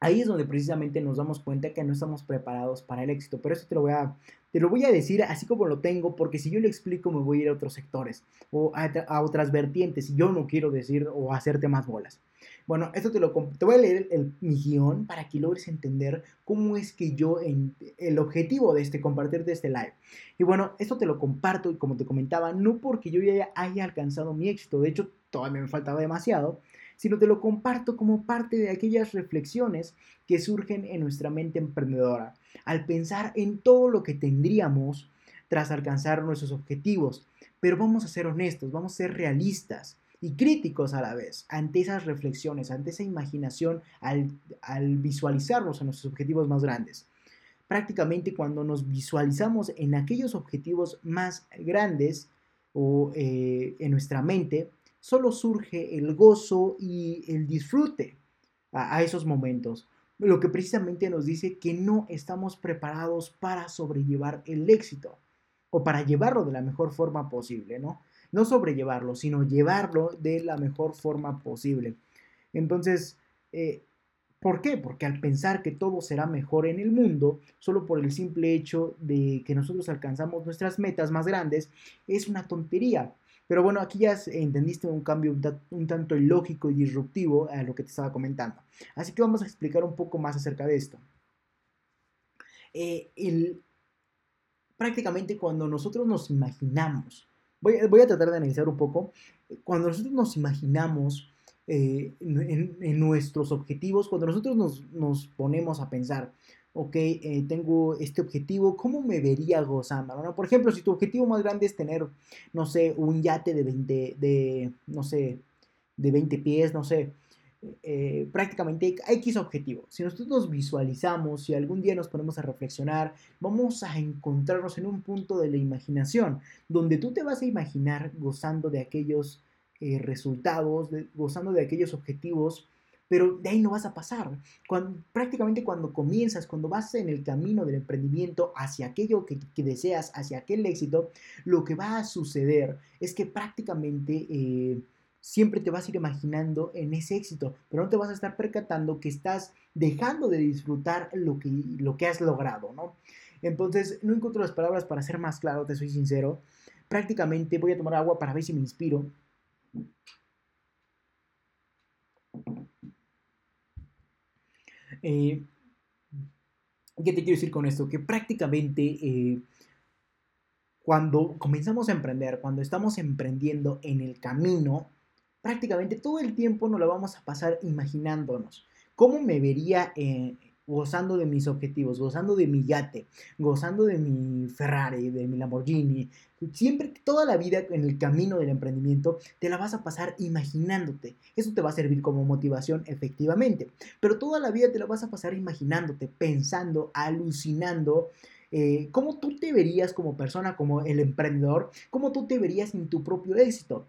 ahí es donde precisamente nos damos cuenta que no estamos preparados para el éxito. Pero eso te lo voy a, te lo voy a decir así como lo tengo, porque si yo lo explico me voy a ir a otros sectores o a, otras vertientes y yo no quiero decir o hacerte más bolas. Bueno, esto te lo voy a leer el, mi guion para que logres entender cómo es que yo, el objetivo de este, compartirte este live. Y bueno, esto te lo comparto y como te comentaba, no porque yo ya haya alcanzado mi éxito, de hecho todavía me faltaba demasiado, sino te lo comparto como parte de aquellas reflexiones que surgen en nuestra mente emprendedora, al pensar en todo lo que tendríamos tras alcanzar nuestros objetivos. Pero vamos a ser honestos, vamos a ser realistas y críticos a la vez ante esas reflexiones, ante esa imaginación al, visualizarnos en nuestros objetivos más grandes. Prácticamente cuando nos visualizamos en aquellos objetivos más grandes o eh, en nuestra mente, solo surge el gozo y el disfrute a, esos momentos. Lo que precisamente nos dice que no estamos preparados para sobrellevar el éxito o para llevarlo de la mejor forma posible, ¿no? No sobrellevarlo, sino llevarlo de la mejor forma posible. Entonces, eh, ¿por qué? Porque al pensar que todo será mejor en el mundo, solo por el simple hecho de que nosotros alcanzamos nuestras metas más grandes, es una tontería. Pero bueno, aquí ya entendiste un cambio un, tanto ilógico y disruptivo a lo que te estaba comentando. Así que vamos a explicar un poco más acerca de esto. Eh, prácticamente cuando nosotros nos imaginamos, voy, a tratar de analizar un poco, cuando nosotros nos imaginamos eh, en, nuestros objetivos, cuando nosotros nos, nos ponemos a pensar, ok, eh, tengo este objetivo, ¿cómo me vería gozando? Por ejemplo, si tu objetivo más grande es tener, no sé, un yate de 20, de, no sé, de 20 pies, no sé, eh, prácticamente X objetivo. Si nosotros nos visualizamos, si algún día nos ponemos a reflexionar, vamos a encontrarnos en un punto de la imaginación, donde tú te vas a imaginar gozando de aquellos eh, resultados, gozando de aquellos objetivos pero de ahí no vas a pasar. Cuando, prácticamente cuando comienzas, cuando vas en el camino del emprendimiento hacia aquello que, deseas, hacia aquel éxito, lo que va a suceder es que prácticamente eh, siempre te vas a ir imaginando en ese éxito, pero no te vas a estar percatando que estás dejando de disfrutar lo que, lo que has logrado, ¿no? Entonces, no encuentro las palabras para ser más claro, te soy sincero. Prácticamente voy a tomar agua para ver si me inspiro. Eh, ¿Qué te quiero decir con esto? Que prácticamente eh, cuando comenzamos a emprender, cuando estamos emprendiendo en el camino, prácticamente todo el tiempo nos lo vamos a pasar imaginándonos. ¿Cómo me vería eh, gozando de mis objetivos, gozando de mi yate, gozando de mi Ferrari, de mi Lamborghini? Siempre, toda la vida en el camino del emprendimiento, te la vas a pasar imaginándote. Eso te va a servir como motivación, efectivamente. Pero toda la vida te la vas a pasar imaginándote, pensando, alucinando. Eh, cómo tú te verías como persona, como el emprendedor, cómo tú te verías en tu propio éxito.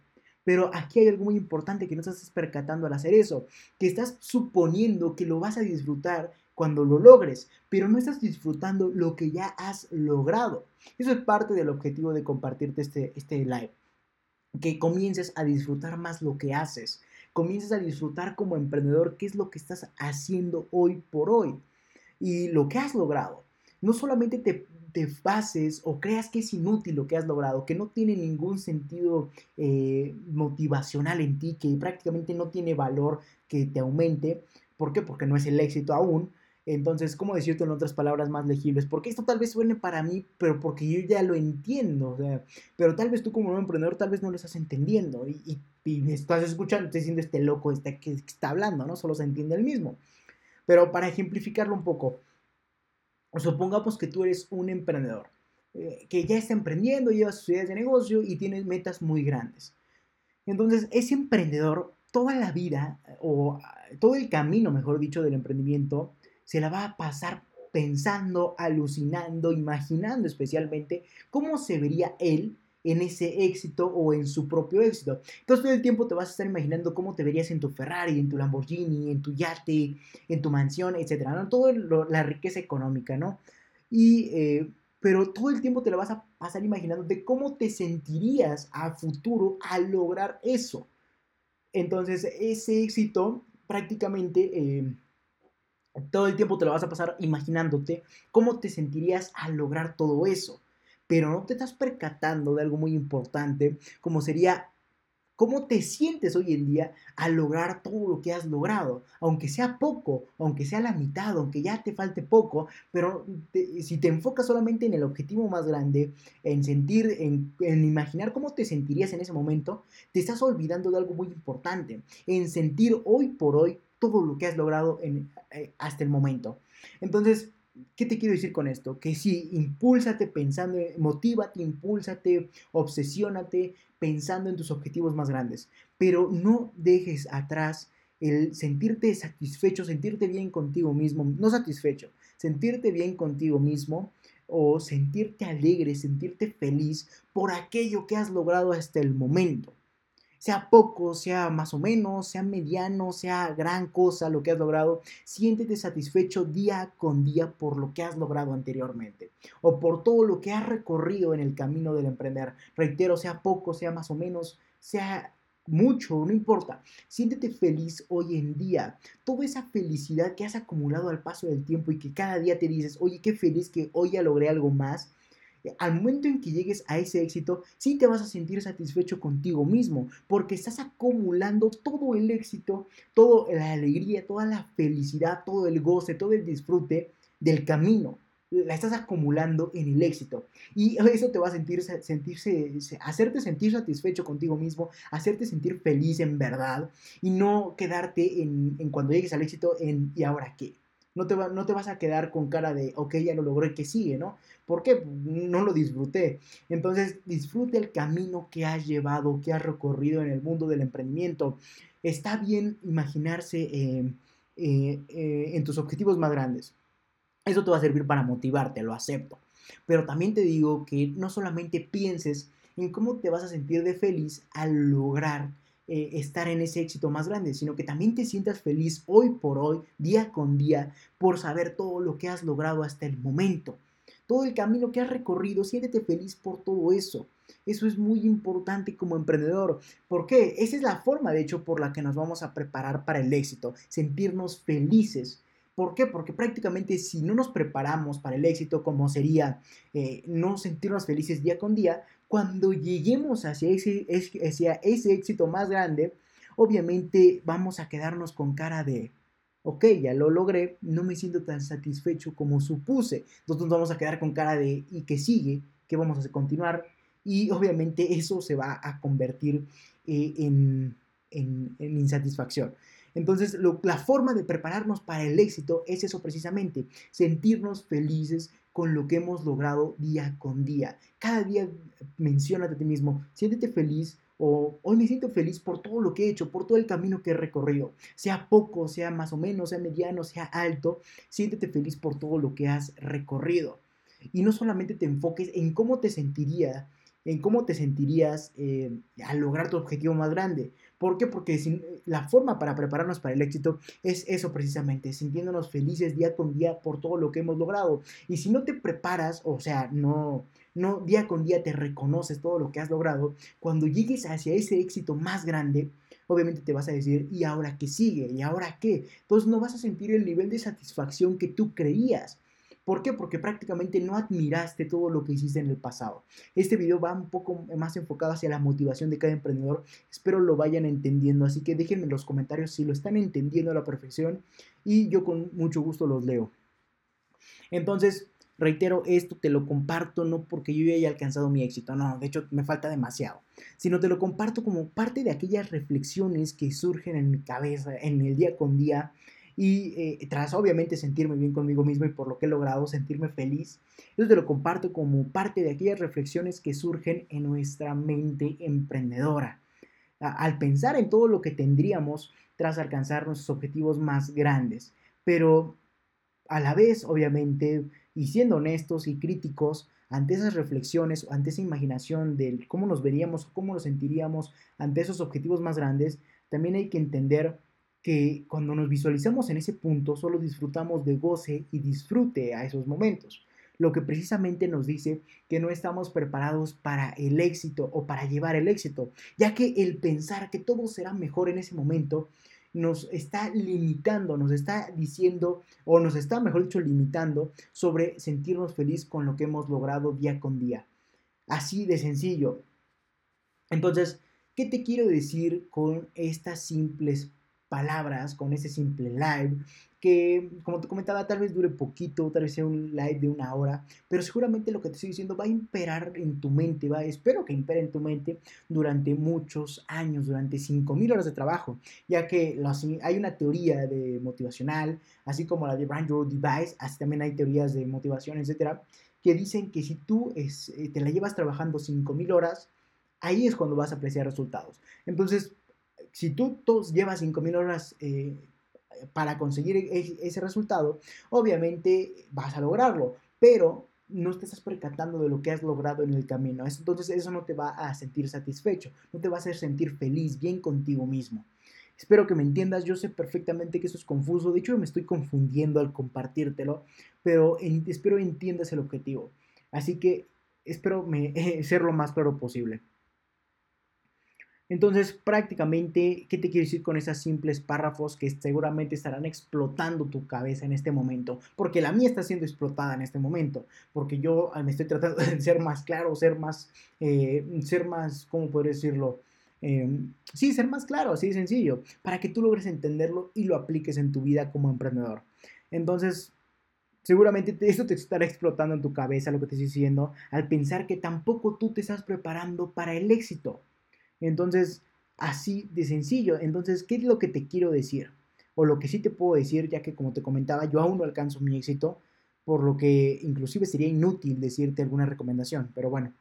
Pero aquí hay algo muy importante que no estás percatando al hacer eso, que estás suponiendo que lo vas a disfrutar cuando lo logres, pero no estás disfrutando lo que ya has logrado. Eso es parte del objetivo de compartirte este, este live. Que comiences a disfrutar más lo que haces. Comiences a disfrutar como emprendedor qué es lo que estás haciendo hoy por hoy y lo que has logrado. No solamente te te bases o creas que es inútil lo que has logrado, que no tiene ningún sentido eh, motivacional en ti, que prácticamente no tiene valor que te aumente. ¿Por qué? Porque no es el éxito aún. Entonces, ¿cómo decirte en otras palabras más legibles? Porque esto tal vez suene para mí, pero porque yo ya lo entiendo. pero tal vez tú como un emprendedor tal vez no lo estás entendiendo y, y, estás escuchando, diciendo este loco este que está hablando, ¿no? Solo se entiende el mismo. Pero para ejemplificarlo un poco, supongamos que tú eres un emprendedor eh, que ya está emprendiendo, lleva sus ideas de negocio y tiene metas muy grandes. Entonces, ese emprendedor, toda la vida, o todo el camino, mejor dicho, del emprendimiento, se la va a pasar pensando, alucinando, imaginando especialmente cómo se vería él en ese éxito o en su propio éxito. Entonces todo el tiempo te vas a estar imaginando cómo te verías en tu Ferrari, en tu Lamborghini, en tu yate, en tu mansión, etcétera, ¿no? Toda la riqueza económica, ¿no? Y, eh, pero todo el tiempo te lo vas a pasar imaginando de cómo te sentirías a futuro al lograr eso. Entonces ese éxito prácticamente... Eh, todo el tiempo te lo vas a pasar imaginándote cómo te sentirías al lograr todo eso pero no te estás percatando de algo muy importante, como sería cómo te sientes hoy en día al lograr todo lo que has logrado, aunque sea poco, aunque sea la mitad, aunque ya te falte poco, pero si te enfocas solamente en el objetivo más grande, en sentir, en, imaginar cómo te sentirías en ese momento, te estás olvidando de algo muy importante, en sentir hoy por hoy todo lo que has logrado eh, hasta el momento. Entonces, ¿Qué te quiero decir con esto? Que sí, impúlsate pensando, motívate, impúlsate, obsesiónate pensando en tus objetivos más grandes, pero no dejes atrás el sentirte satisfecho, sentirte bien contigo mismo, no satisfecho, sentirte bien contigo mismo o sentirte alegre, sentirte feliz por aquello que has logrado hasta el momento sea poco, sea más o menos, sea mediano, sea gran cosa lo que has logrado, siéntete satisfecho día con día por lo que has logrado anteriormente o por todo lo que has recorrido en el camino del emprender. Reitero, sea poco, sea más o menos, sea mucho, no importa. Siéntete feliz hoy en día. Toda esa felicidad que has acumulado al paso del tiempo y que cada día te dices, oye, qué feliz que hoy ya logré algo más al momento en que llegues a ese éxito, sí te vas a sentir satisfecho contigo mismo, porque estás acumulando todo el éxito, toda la alegría, toda la felicidad, todo el goce, todo el disfrute del camino. La estás acumulando en el éxito. Y eso te va a sentir, sentirse, hacerte sentir satisfecho contigo mismo, hacerte sentir feliz en verdad y no quedarte en, en cuando llegues al éxito en ¿y ahora qué? No te, no te vas a quedar con cara de, ok, ya lo logré, que sigue, ¿no? ¿Por qué? No lo disfruté. Entonces, disfrute el camino que has llevado, que has recorrido en el mundo del emprendimiento. Está bien imaginarse eh, eh, eh, en tus objetivos más grandes. Eso te va a servir para motivarte, lo acepto. Pero también te digo que no solamente pienses en cómo te vas a sentir de feliz al lograr eh, estar en ese éxito más grande, sino que también te sientas feliz hoy por hoy, día con día, por saber todo lo que has logrado hasta el momento. Todo el camino que has recorrido, siéntete feliz por todo eso. Eso es muy importante como emprendedor. ¿Por qué? Esa es la forma, de hecho, por la que nos vamos a preparar para el éxito. Sentirnos felices. ¿Por qué? Porque prácticamente si no nos preparamos para el éxito, como sería eh, no sentirnos felices día con día, cuando lleguemos hacia ese, éxito más grande, obviamente vamos a quedarnos con cara de, ok, ya lo logré, no me siento tan satisfecho como supuse. Entonces nos vamos a quedar con cara de, ¿y qué sigue? ¿Qué vamos a continuar? Y obviamente eso se va a convertir eh, en, insatisfacción. Entonces, la forma de prepararnos para el éxito es eso precisamente, sentirnos felices con lo que hemos logrado día con día. Cada día menciónate a ti mismo, siéntete feliz o hoy me siento feliz por todo lo que he hecho, por todo el camino que he recorrido, sea poco, sea más o menos, sea mediano, sea alto, siéntete feliz por todo lo que has recorrido. Y no solamente te enfoques en cómo te sentiría en cómo te sentirías eh, al lograr tu objetivo más grande. ¿Por qué? Porque la forma para prepararnos para el éxito es eso precisamente, sintiéndonos felices día con día por todo lo que hemos logrado. Y si no te preparas, o sea, no, no día con día te reconoces todo lo que has logrado, cuando llegues hacia ese éxito más grande, obviamente te vas a decir, ¿y ahora qué sigue? ¿Y ahora qué? Entonces no vas a sentir el nivel de satisfacción que tú creías. ¿Por qué? Porque prácticamente no admiraste todo lo que hiciste en el pasado. Este video va un poco más enfocado hacia la motivación de cada emprendedor. Espero lo vayan entendiendo, así que déjenme en los comentarios si lo están entendiendo a la perfección y yo con mucho gusto los leo. Entonces, reitero, esto te lo comparto no porque yo ya haya alcanzado mi éxito, no, de hecho me falta demasiado, sino te lo comparto como parte de aquellas reflexiones que surgen en mi cabeza en el día con día y eh, tras obviamente sentirme bien conmigo mismo y por lo que he logrado, sentirme feliz, yo te lo comparto como parte de aquellas reflexiones que surgen en nuestra mente emprendedora. Al pensar en todo lo que tendríamos tras alcanzar nuestros objetivos más grandes, pero a la vez, obviamente, y siendo honestos y críticos ante esas reflexiones, ante esa imaginación de cómo nos veríamos cómo nos sentiríamos ante esos objetivos más grandes, también hay que entender que cuando nos visualizamos en ese punto solo disfrutamos de goce y disfrute a esos momentos, lo que precisamente nos dice que no estamos preparados para el éxito o para llevar el éxito, ya que el pensar que todo será mejor en ese momento nos está limitando, nos está diciendo, o nos está, mejor dicho, limitando sobre sentirnos feliz con lo que hemos logrado día con día. Así de sencillo. Entonces, ¿qué te quiero decir con estas simples palabras con ese simple live que, como te comentaba, tal vez dure poquito, tal vez sea un live de una hora, pero seguramente lo que te estoy diciendo va a imperar en tu mente, va, espero que impere en tu mente durante muchos años, durante 5.000 horas de trabajo, ya que hay una teoría de motivacional, así como la de Brand Your Device, así también hay teorías de motivación, etcétera, que dicen que si tú es, eh, te la llevas trabajando 5.000 horas, ahí es cuando vas a apreciar resultados. Entonces, si tú llevas 5.000 horas eh, para conseguir e-, ese resultado, obviamente vas a lograrlo, pero no te estás percatando de lo que has logrado en el camino. Entonces eso no te va a sentir satisfecho, no te va a hacer sentir feliz, bien contigo mismo. Espero que me entiendas, yo sé perfectamente que eso es confuso, de hecho me estoy confundiendo al compartírtelo, pero espero entiendas el objetivo. Así que espero *laughs* ser lo más claro posible. Entonces, prácticamente, ¿qué te quiero decir con esos simples párrafos que seguramente estarán explotando tu cabeza en este momento? Porque la mía está siendo explotada en este momento, porque yo ah, me estoy tratando *laughs* de ser más claro, ser más, eh, ser más, ¿cómo podría decirlo? Em, sí, ser más claro, así de sencillo, para que tú logres entenderlo y lo apliques en tu vida como emprendedor. Entonces, seguramente esto te estará explotando en tu cabeza, lo que te estoy diciendo, al pensar que tampoco tú te estás preparando para el éxito. Entonces, así de sencillo. Entonces, ¿qué es lo que te quiero decir? O lo que sí te puedo decir, ya que como te comentaba, yo aún no alcanzo mi éxito, por lo que inclusive sería inútil decirte alguna recomendación. Pero bueno,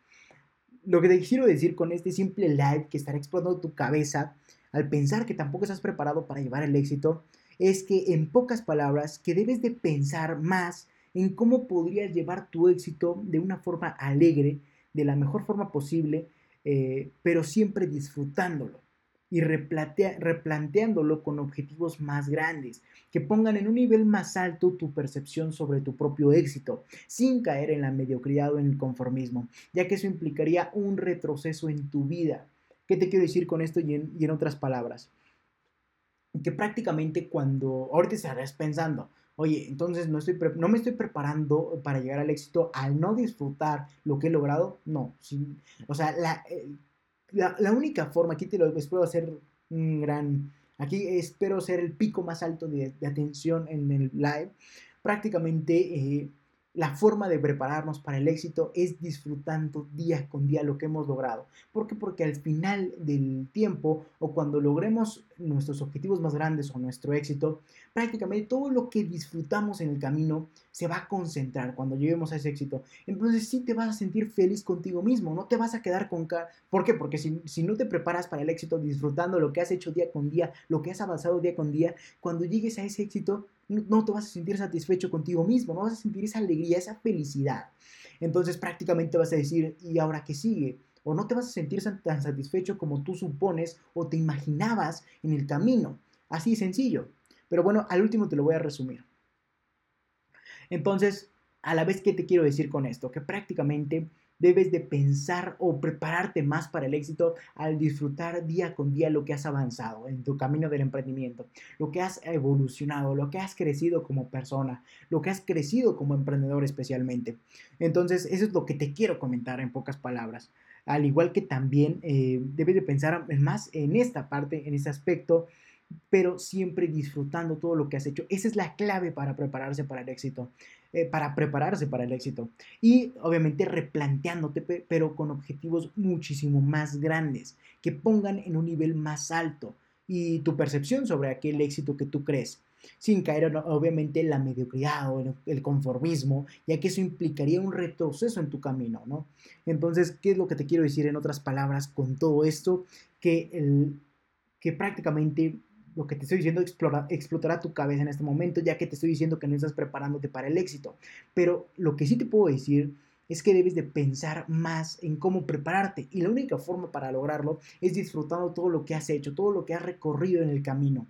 lo que te quiero decir con este simple live que estará explotando tu cabeza al pensar que tampoco estás preparado para llevar el éxito, es que en pocas palabras, que debes de pensar más en cómo podrías llevar tu éxito de una forma alegre, de la mejor forma posible, eh, pero siempre disfrutándolo y replanteándolo con objetivos más grandes, que pongan en un nivel más alto tu percepción sobre tu propio éxito, sin caer en la mediocridad o en el conformismo, ya que eso implicaría un retroceso en tu vida. ¿Qué te quiero decir con esto y en, otras palabras? Que prácticamente cuando ahorita estarás pensando, oye, entonces no, estoy no me estoy preparando para llegar al éxito al no disfrutar lo que he logrado. No, o sea, la, la, única forma, aquí te lo espero hacer un gran, Aquí espero ser el pico más alto de, atención en el live. Prácticamente eh, la forma de prepararnos para el éxito es disfrutando día con día lo que hemos logrado. ¿Por qué? Porque al final del tiempo o cuando logremos nuestros objetivos más grandes o nuestro éxito, prácticamente todo lo que disfrutamos en el camino se va a concentrar cuando lleguemos a ese éxito. Entonces sí te vas a sentir feliz contigo mismo, no te vas a quedar con... ¿Por qué? Porque si, si no te preparas para el éxito disfrutando lo que has hecho día con día, lo que has avanzado día con día, cuando llegues a ese éxito no te vas a sentir satisfecho contigo mismo, no vas a sentir esa alegría, esa felicidad. Entonces prácticamente vas a decir, ¿y ahora qué sigue? O no te vas a sentir tan satisfecho como tú supones o te imaginabas en el camino. Así sencillo. Pero bueno, al último te lo voy a resumir. Entonces, a la vez que te quiero decir con esto, que prácticamente debes de pensar o prepararte más para el éxito al disfrutar día con día lo que has avanzado en tu camino del emprendimiento, lo que has evolucionado, lo que has crecido como persona, lo que has crecido como emprendedor especialmente. Entonces, eso es lo que te quiero comentar en pocas palabras. Al igual que también eh, debes de pensar más en esta parte, en este aspecto, pero siempre disfrutando todo lo que has hecho. Esa es la clave para prepararse para el éxito. Eh, para prepararse para el éxito. Y obviamente replanteándote, pero con objetivos muchísimo más grandes, que pongan en un nivel más alto y tu percepción sobre aquel éxito que tú crees sin caer obviamente en la mediocridad o en el conformismo, ya que eso implicaría un retroceso en tu camino, ¿no? Entonces, ¿qué es lo que te quiero decir en otras palabras con todo esto? Que, el, que prácticamente lo que te estoy diciendo explotará tu cabeza en este momento, ya que te estoy diciendo que no estás preparándote para el éxito. Pero lo que sí te puedo decir es que debes de pensar más en cómo prepararte y la única forma para lograrlo es disfrutando todo lo que has hecho, todo lo que has recorrido en el camino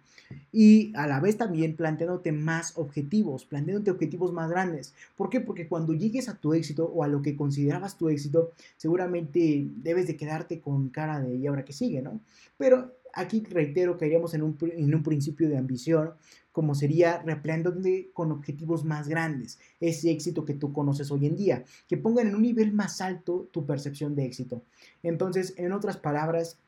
y a la vez también planteándote más objetivos, planteándote objetivos más grandes. ¿Por qué? Porque cuando llegues a tu éxito o a lo que considerabas tu éxito, seguramente debes de quedarte con cara de y ahora que sigue, ¿no? Pero aquí reitero que haríamos en un, en un principio de ambición, como sería replanteándote con objetivos más grandes, ese éxito que tú conoces hoy en día, que pongan en un nivel más alto tu percepción de éxito. Entonces, en otras palabras,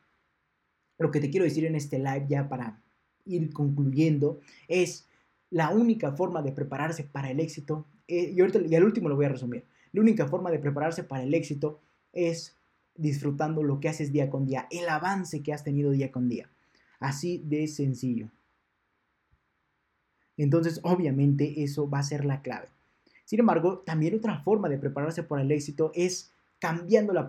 lo que te quiero decir en este live ya para ir concluyendo es la única forma de prepararse para el éxito, eh, y, ahorita, y al último lo voy a resumir, la única forma de prepararse para el éxito es disfrutando lo que haces día con día, el avance que has tenido día con día. Así de sencillo. Entonces, obviamente, eso va a ser la clave. Sin embargo, también otra forma de prepararse para el éxito es cambiando la,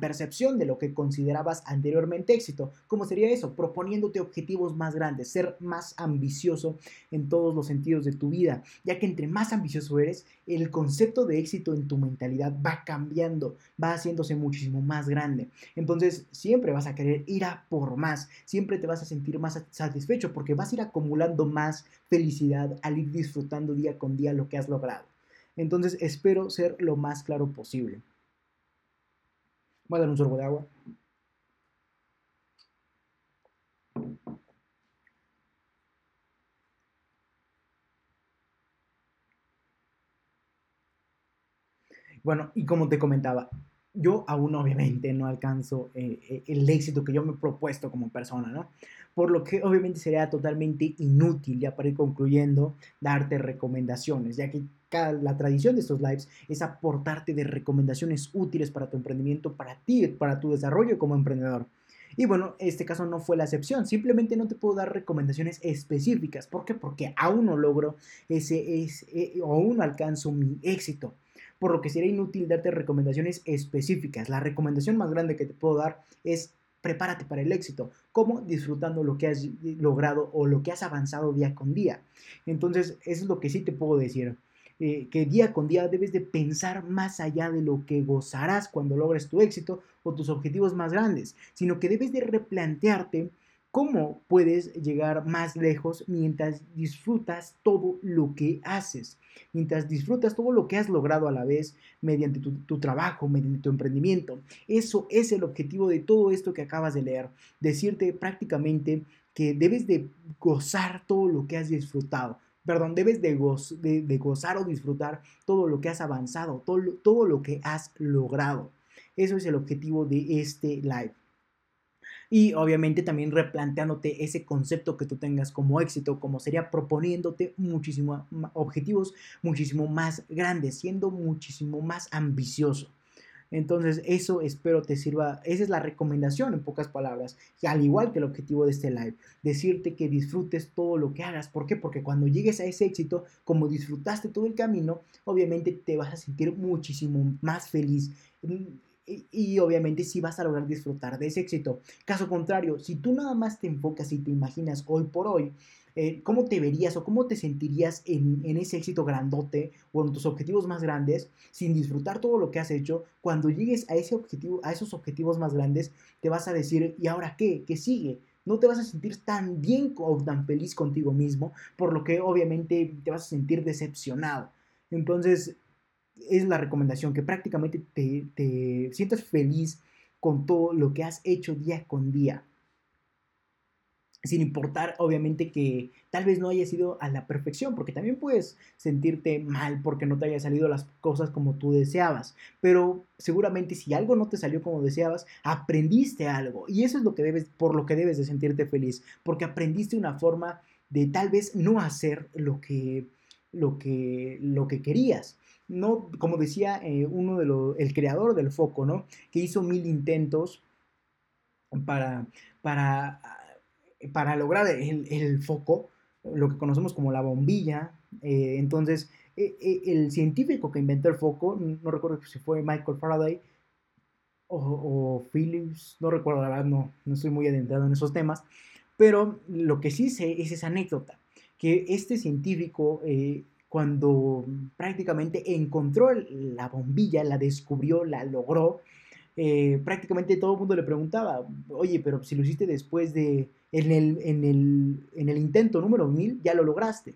percepción de lo que considerabas anteriormente éxito. ¿Cómo sería eso? Proponiéndote objetivos más grandes, ser más ambicioso en todos los sentidos de tu vida, ya que entre más ambicioso eres, el concepto de éxito en tu mentalidad va cambiando, va haciéndose muchísimo más grande. Entonces, siempre vas a querer ir a por más, siempre te vas a sentir más satisfecho porque vas a ir acumulando más felicidad al ir disfrutando día con día lo que has logrado. Entonces, espero ser lo más claro posible. Voy a dar un sorbo de agua. Bueno, y como te comentaba, yo aún obviamente no alcanzo eh, eh, el éxito que yo me he propuesto como persona, ¿no? Por lo que obviamente sería totalmente inútil, ya para ir concluyendo, darte recomendaciones, ya que la tradición de estos lives es aportarte de recomendaciones útiles para tu emprendimiento, para ti, para tu desarrollo como emprendedor. Y bueno, este caso no fue la excepción. Simplemente no te puedo dar recomendaciones específicas. ¿Por qué? Porque aún no logro ese, eh, o aún no alcanzo mi éxito. Por lo que sería inútil darte recomendaciones específicas. La recomendación más grande que te puedo dar es prepárate para el éxito. ¿Cómo? Disfrutando lo que has logrado o lo que has avanzado día con día. Entonces, eso es lo que sí te puedo decir. Eh, que día con día debes de pensar más allá de lo que gozarás cuando logres tu éxito o tus objetivos más grandes, sino que debes de replantearte cómo puedes llegar más lejos mientras disfrutas todo lo que haces, mientras disfrutas todo lo que has logrado a la vez mediante tu, tu, trabajo, mediante tu emprendimiento. Eso es el objetivo de todo esto que acabas de leer, decirte prácticamente que debes de gozar todo lo que has disfrutado, perdón, debes de, gozar o disfrutar todo lo que has avanzado, todo, todo lo que has logrado. Eso es el objetivo de este live. Y obviamente también replanteándote ese concepto que tú tengas como éxito, como sería proponiéndote muchísimos objetivos muchísimo más grandes, siendo muchísimo más ambicioso. Entonces, eso espero te sirva. Esa es la recomendación en pocas palabras. Y al igual que el objetivo de este live, decirte que disfrutes todo lo que hagas. ¿Por qué? Porque cuando llegues a ese éxito, como disfrutaste todo el camino, obviamente te vas a sentir muchísimo más feliz y, obviamente sí vas a lograr disfrutar de ese éxito. Caso contrario, si tú nada más te enfocas y te imaginas hoy por hoy, eh, cómo te verías o cómo te sentirías en, ese éxito grandote o en tus objetivos más grandes sin disfrutar todo lo que has hecho, cuando llegues a, ese objetivo, a esos objetivos más grandes, te vas a decir, ¿y ahora qué? ¿Qué sigue? No te vas a sentir tan bien o tan feliz contigo mismo, por lo que obviamente te vas a sentir decepcionado. Entonces, es la recomendación, que prácticamente te, te sientas feliz con todo lo que has hecho día con día. Sin importar, obviamente, que tal vez no haya sido a la perfección, porque también puedes sentirte mal porque no te hayan salido las cosas como tú deseabas. Pero seguramente si algo no te salió como deseabas, aprendiste algo. Y eso es lo que debes, por lo que debes de sentirte feliz, porque aprendiste una forma de tal vez no hacer lo que, lo que, lo que querías no, como decía eh, uno de los, el creador del foco, ¿no? Que hizo mil intentos para, para, para lograr el, foco, lo que conocemos como la bombilla. Eh, entonces, e, e, el científico que inventó el foco, no recuerdo si fue Michael Faraday o, Phillips, no recuerdo, la verdad, no, no estoy muy adentrado en esos temas, pero lo que sí sé es esa anécdota, que este científico eh, cuando prácticamente encontró la bombilla, la descubrió, la logró, eh, prácticamente todo el mundo le preguntaba, oye, pero si lo hiciste después de, en el, en el, en el intento número 1000, ya lo lograste.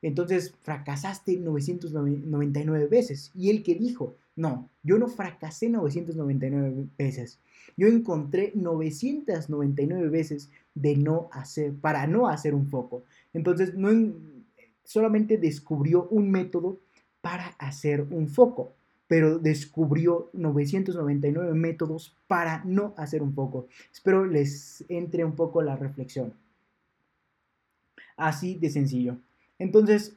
Entonces fracasaste 999 veces. Y él que dijo, no, yo no fracasé 999 veces. Yo encontré 999 veces de no hacer, para no hacer un foco. Entonces, no, solamente descubrió un método para hacer un foco, pero descubrió 999 métodos para no hacer un foco. Espero les entre un poco la reflexión. Así de sencillo. Entonces,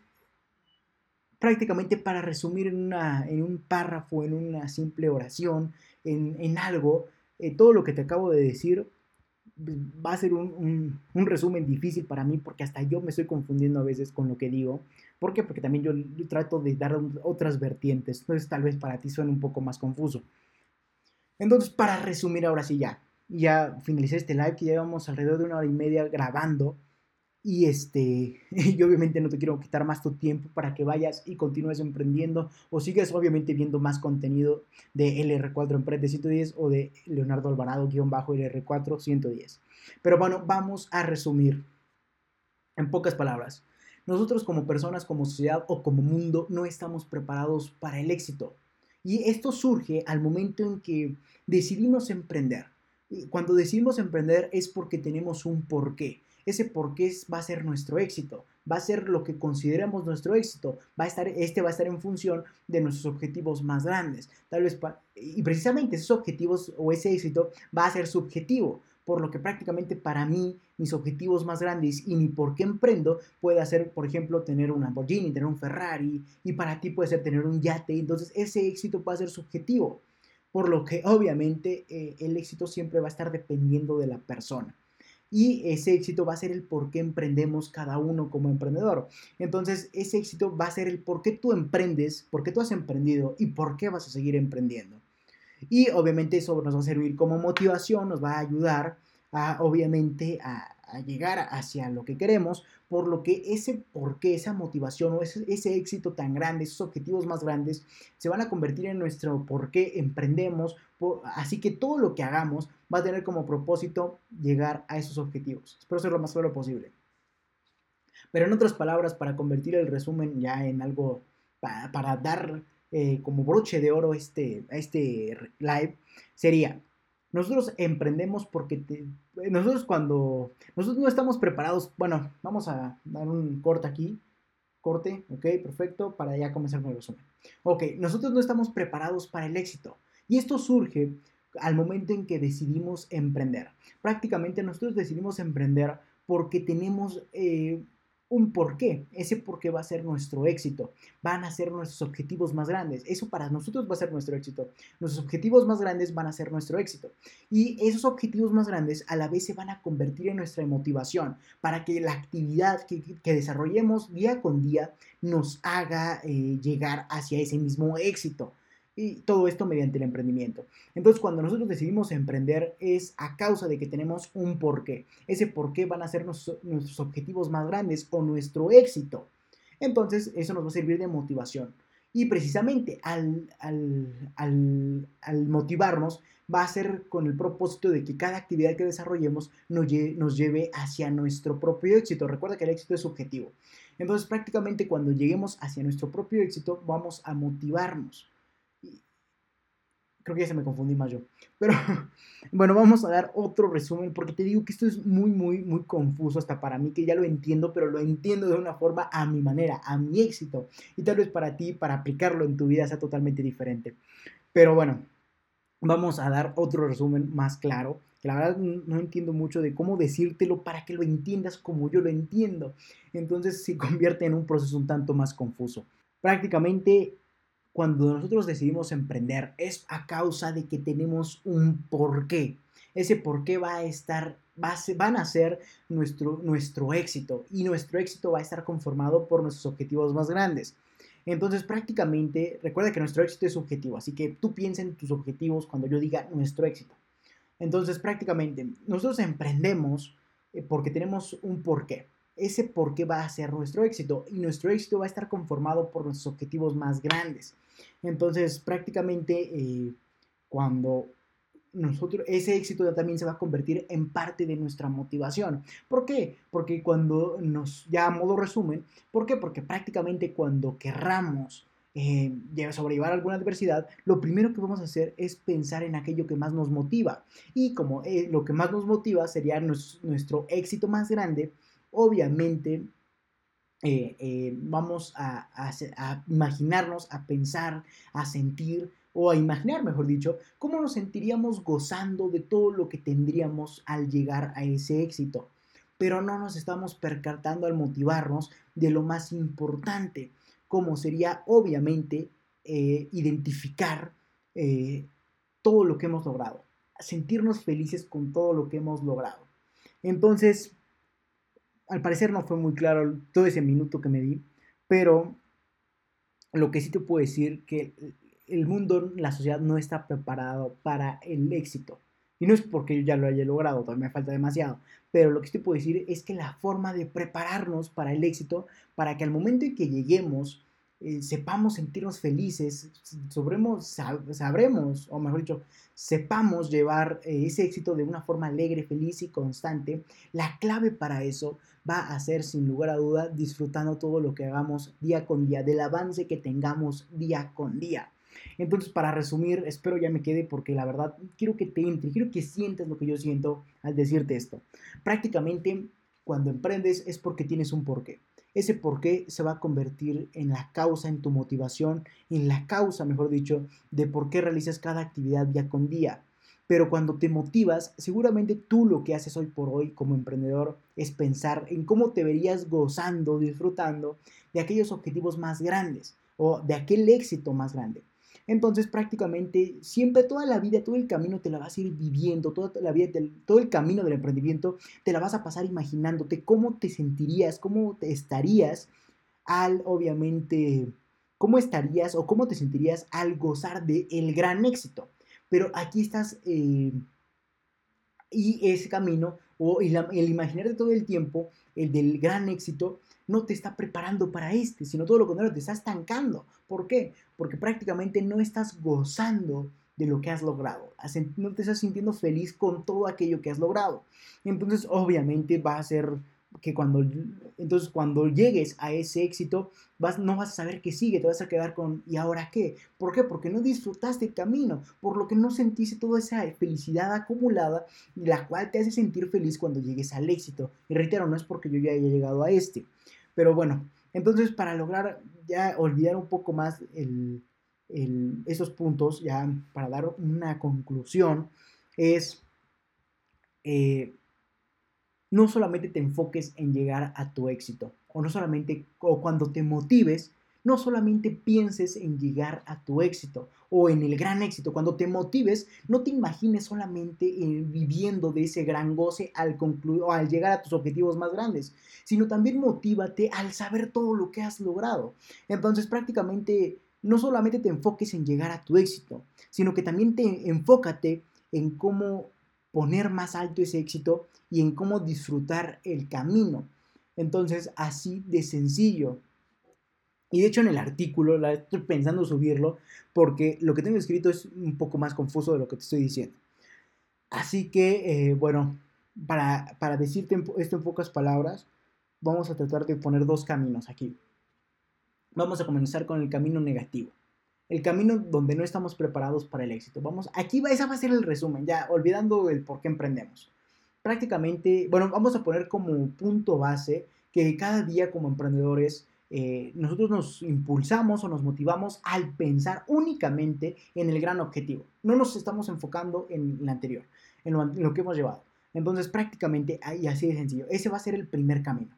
prácticamente para resumir en, en un párrafo, en una simple oración, en, algo, eh, todo lo que te acabo de decir va a ser un, resumen difícil para mí porque hasta yo me estoy confundiendo a veces con lo que digo. ¿Por qué? Porque también yo, trato de dar otras vertientes. Entonces tal vez para ti suene un poco más confuso. Entonces para resumir ahora sí ya. Ya finalicé este live que llevamos alrededor de una hora y media grabando. Y este, *laughs* yo obviamente no te quiero quitar más tu tiempo para que vayas y continúes emprendiendo o sigas obviamente viendo más contenido de LR4 Emprende 110 o de Leonardo Alvarado-LR4 110. Pero bueno, vamos a resumir en pocas palabras. Nosotros como personas, como sociedad o como mundo no estamos preparados para el éxito. Y esto surge al momento en que decidimos emprender. Cuando decidimos emprender es porque tenemos un porqué ese por qué va a ser nuestro éxito, va a ser lo que consideramos nuestro éxito, va a estar, este va a estar en función de nuestros objetivos más grandes. Tal vez, y precisamente esos objetivos o ese éxito va a ser subjetivo, por lo que prácticamente para mí mis objetivos más grandes y mi por qué emprendo puede ser, por ejemplo, tener un Lamborghini, tener un Ferrari, y para ti puede ser tener un yate, entonces ese éxito va a ser subjetivo, por lo que obviamente eh, el éxito siempre va a estar dependiendo de la persona y ese éxito va a ser el por qué emprendemos cada uno como emprendedor. Entonces, ese éxito va a ser el por qué tú emprendes, por qué tú has emprendido y por qué vas a seguir emprendiendo. Y obviamente eso nos va a servir como motivación, nos va a ayudar a, obviamente, a, llegar hacia lo que queremos, por lo que ese por qué, esa motivación o ese, ese, éxito tan grande, esos objetivos más grandes, se van a convertir en nuestro por qué emprendemos. así que todo lo que hagamos va a tener como propósito llegar a esos objetivos. Espero ser lo más claro posible. Pero en otras palabras, para convertir el resumen ya en algo, para, dar eh, como broche de oro este, a este live, sería, nosotros emprendemos porque nosotros cuando, nosotros no estamos preparados, bueno, vamos a dar un corte aquí, corte, ok, perfecto, para ya comenzar con el resumen. Ok, nosotros no estamos preparados para el éxito. Y esto surge al momento en que decidimos emprender. Prácticamente nosotros decidimos emprender porque tenemos eh, un porqué. Ese porqué va a ser nuestro éxito. Van a ser nuestros objetivos más grandes. Eso para nosotros va a ser nuestro éxito. Nuestros objetivos más grandes van a ser nuestro éxito. Y esos objetivos más grandes a la vez se van a convertir en nuestra motivación para que la actividad que, desarrollemos día con día nos haga eh, llegar hacia ese mismo éxito. Y todo esto mediante el emprendimiento. Entonces, cuando nosotros decidimos emprender es a causa de que tenemos un porqué. Ese porqué van a ser nuestros, objetivos más grandes o nuestro éxito. Entonces, eso nos va a servir de motivación. Y precisamente al, al, motivarnos va a ser con el propósito de que cada actividad que desarrollemos nos, nos lleve hacia nuestro propio éxito. Recuerda que el éxito es subjetivo. Entonces prácticamente cuando lleguemos hacia nuestro propio éxito vamos a motivarnos creo que ya se me confundí más yo. Pero *laughs* bueno, vamos a dar otro resumen porque te digo que esto es muy, muy, muy confuso hasta para mí, que ya lo entiendo, pero lo entiendo de una forma a mi manera, a mi éxito. Y tal vez para ti, para aplicarlo en tu vida, sea totalmente diferente. Pero bueno, vamos a dar otro resumen más claro. Que la verdad no entiendo mucho de cómo decírtelo para que lo entiendas como yo lo entiendo. Entonces se convierte en un proceso un tanto más confuso. Prácticamente cuando nosotros decidimos emprender es a causa de que tenemos un porqué. Ese porqué va a estar, va a van a ser nuestro, nuestro éxito y nuestro éxito va a estar conformado por nuestros objetivos más grandes. Entonces prácticamente, recuerda que nuestro éxito es subjetivo, así que tú piensa en tus objetivos cuando yo diga nuestro éxito. Entonces prácticamente nosotros emprendemos eh, porque tenemos un porqué ese por qué va a ser nuestro éxito y nuestro éxito va a estar conformado por nuestros objetivos más grandes. Entonces, prácticamente eh, cuando nosotros, ese éxito también se va a convertir en parte de nuestra motivación. ¿Por qué? Porque cuando nos, ya a modo resumen, ¿por qué? Porque prácticamente cuando querramos eh, sobrellevar alguna adversidad, lo primero que vamos a hacer es pensar en aquello que más nos motiva. Y como eh, lo que más nos motiva sería nuestro éxito más grande, obviamente eh, eh, vamos a, imaginarnos, a pensar, a sentir o a imaginar, mejor dicho, cómo nos sentiríamos gozando de todo lo que tendríamos al llegar a ese éxito. Pero no nos estamos percatando al motivarnos de lo más importante, como sería obviamente eh, identificar todo lo que hemos logrado, sentirnos felices con todo lo que hemos logrado. Entonces, al parecer no fue muy claro todo ese minuto que me di, pero lo que sí te puedo decir que el mundo, la sociedad no está preparado para el éxito. Y no es porque yo ya lo haya logrado, todavía me falta demasiado. Pero lo que sí te puedo decir es que la forma de prepararnos para el éxito, para que al momento en que lleguemos, eh, sepamos sentirnos felices, sobremos, sabremos, o mejor dicho, sepamos llevar eh, ese éxito de una forma alegre, feliz y constante, la clave para eso va a ser sin lugar a duda disfrutando todo lo que hagamos día con día, del avance que tengamos día con día. Entonces, para resumir, espero ya me quede porque la verdad quiero que te entre, quiero que sientas lo que yo siento al decirte esto. Prácticamente, cuando emprendes es porque tienes un porqué. Ese porqué se va a convertir en la causa, en tu motivación, en la causa, mejor dicho, de por qué realizas cada actividad día con día. Pero cuando te motivas, seguramente tú lo que haces hoy por hoy como emprendedor es pensar en cómo te verías gozando, disfrutando de aquellos objetivos más grandes o de aquel éxito más grande. Entonces prácticamente siempre toda la vida, todo el camino te la vas a ir viviendo, toda la vida, todo el camino del emprendimiento te la vas a pasar imaginándote cómo te sentirías, cómo te estarías al, obviamente, cómo estarías o cómo te sentirías al gozar de el gran éxito. Pero aquí estás, eh, y ese camino, o el, el imaginarte todo el tiempo, el del gran éxito, no te está preparando para este, sino todo lo contrario, te está estancando. ¿Por qué? Porque prácticamente no estás gozando de lo que has logrado. No te estás sintiendo feliz con todo aquello que has logrado. Entonces, obviamente va a ser que cuando, entonces cuando llegues a ese éxito, vas, no vas a saber qué sigue, te vas a quedar con, ¿y ahora qué? ¿Por qué? Porque no disfrutaste el camino, por lo que no sentiste toda esa felicidad acumulada, la cual te hace sentir feliz cuando llegues al éxito. Y reitero, no es porque yo ya haya llegado a este, pero bueno, entonces para lograr ya olvidar un poco más el, esos puntos, ya para dar una conclusión, es eh, no solamente te enfoques en llegar a tu éxito, o no solamente o cuando te motives, no solamente pienses en llegar a tu éxito o en el gran éxito. Cuando te motives, no te imagines solamente viviendo de ese gran goce al concluir o al llegar a tus objetivos más grandes, sino también motívate al saber todo lo que has logrado. Entonces, prácticamente no solamente te enfoques en llegar a tu éxito, sino que también te enfócate en cómo poner más alto ese éxito y en cómo disfrutar el camino. Entonces, así de sencillo. Y de hecho en el artículo, la estoy pensando subirlo, porque lo que tengo escrito es un poco más confuso de lo que te estoy diciendo. Así que, eh, bueno, para, para decirte esto en pocas palabras, vamos a tratar de poner dos caminos aquí. Vamos a comenzar con el camino negativo. El camino donde no estamos preparados para el éxito. Vamos, aquí va, ese va a ser el resumen, ya olvidando el por qué emprendemos. Prácticamente, bueno, vamos a poner como punto base que cada día como emprendedores eh, nosotros nos impulsamos o nos motivamos al pensar únicamente en el gran objetivo. No nos estamos enfocando en el anterior, en lo, que hemos llevado. Entonces, prácticamente, y así de sencillo, ese va a ser el primer camino.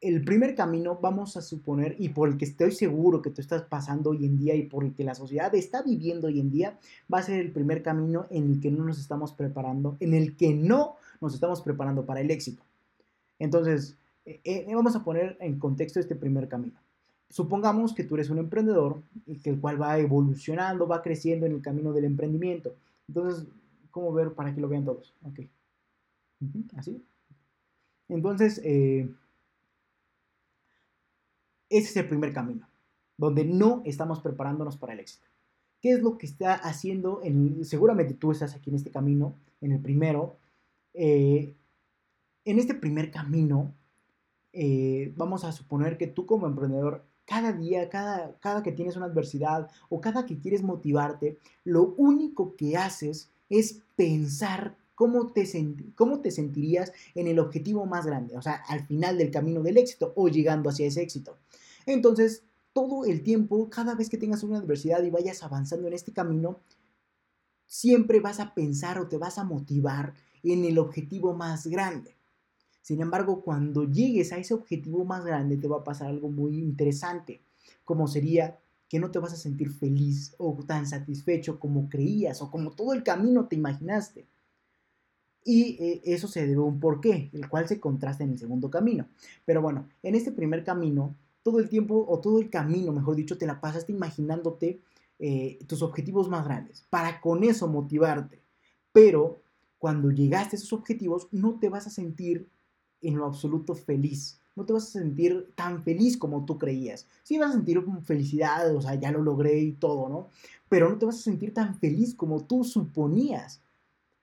El primer camino, vamos a suponer, y por el que estoy seguro que tú estás pasando hoy en día y por el que la sociedad está viviendo hoy en día, va a ser el primer camino en el que no nos estamos preparando, en el que no nos estamos preparando para el éxito. Entonces, eh, eh, vamos a poner en contexto este primer camino. Supongamos que tú eres un emprendedor, que el cual va evolucionando, va creciendo en el camino del emprendimiento. Entonces, ¿cómo ver para que lo vean todos? Ok. Así. Entonces, eh, ese es el primer camino, donde no estamos preparándonos para el éxito. ¿Qué es lo que está haciendo? En, seguramente tú estás aquí en este camino, en el primero. en este primer camino, eh, vamos a suponer que tú como emprendedor, cada día, cada, cada que tienes una adversidad o cada que quieres motivarte, lo único que haces es pensar cómo te, cómo te sentirías en el objetivo más grande, o sea, al final del camino del éxito o llegando hacia ese éxito. Entonces, todo el tiempo, cada vez que tengas una adversidad y vayas avanzando en este camino, siempre vas a pensar o te vas a motivar en el objetivo más grande. Sin embargo, cuando llegues a ese objetivo más grande, te va a pasar algo muy interesante, como sería que no te vas a sentir feliz o tan satisfecho como creías o como todo el camino te imaginaste. Y eh, eso se debe a un porqué, el cual se contrasta en el segundo camino. Pero bueno, en este primer camino, todo el tiempo, o todo el camino, mejor dicho, te la pasaste imaginándote eh, tus objetivos más grandes, para con eso motivarte. Pero cuando llegaste a esos objetivos, no te vas a sentir en lo absoluto feliz. No te vas a sentir tan feliz como tú creías. Sí vas a sentir felicidad, o sea, ya lo logré y todo, ¿no? Pero no te vas a sentir tan feliz como tú suponías.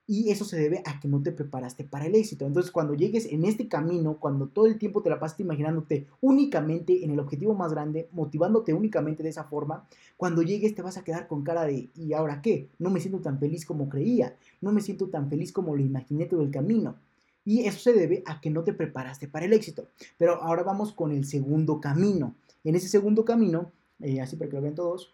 Y eso se debe a que no te preparaste para el éxito. Entonces, cuando llegues en este camino, cuando todo el tiempo te la pasaste imaginándote únicamente en el objetivo más grande, motivándote únicamente de esa forma, cuando llegues te vas a quedar con cara de ¿y ahora qué? No me siento tan feliz como creía, no me siento tan feliz como lo imaginé todo el camino. Y eso se debe a que no te preparaste para el éxito. Pero ahora vamos con el segundo camino. En ese segundo camino, eh, así para que lo vean todos,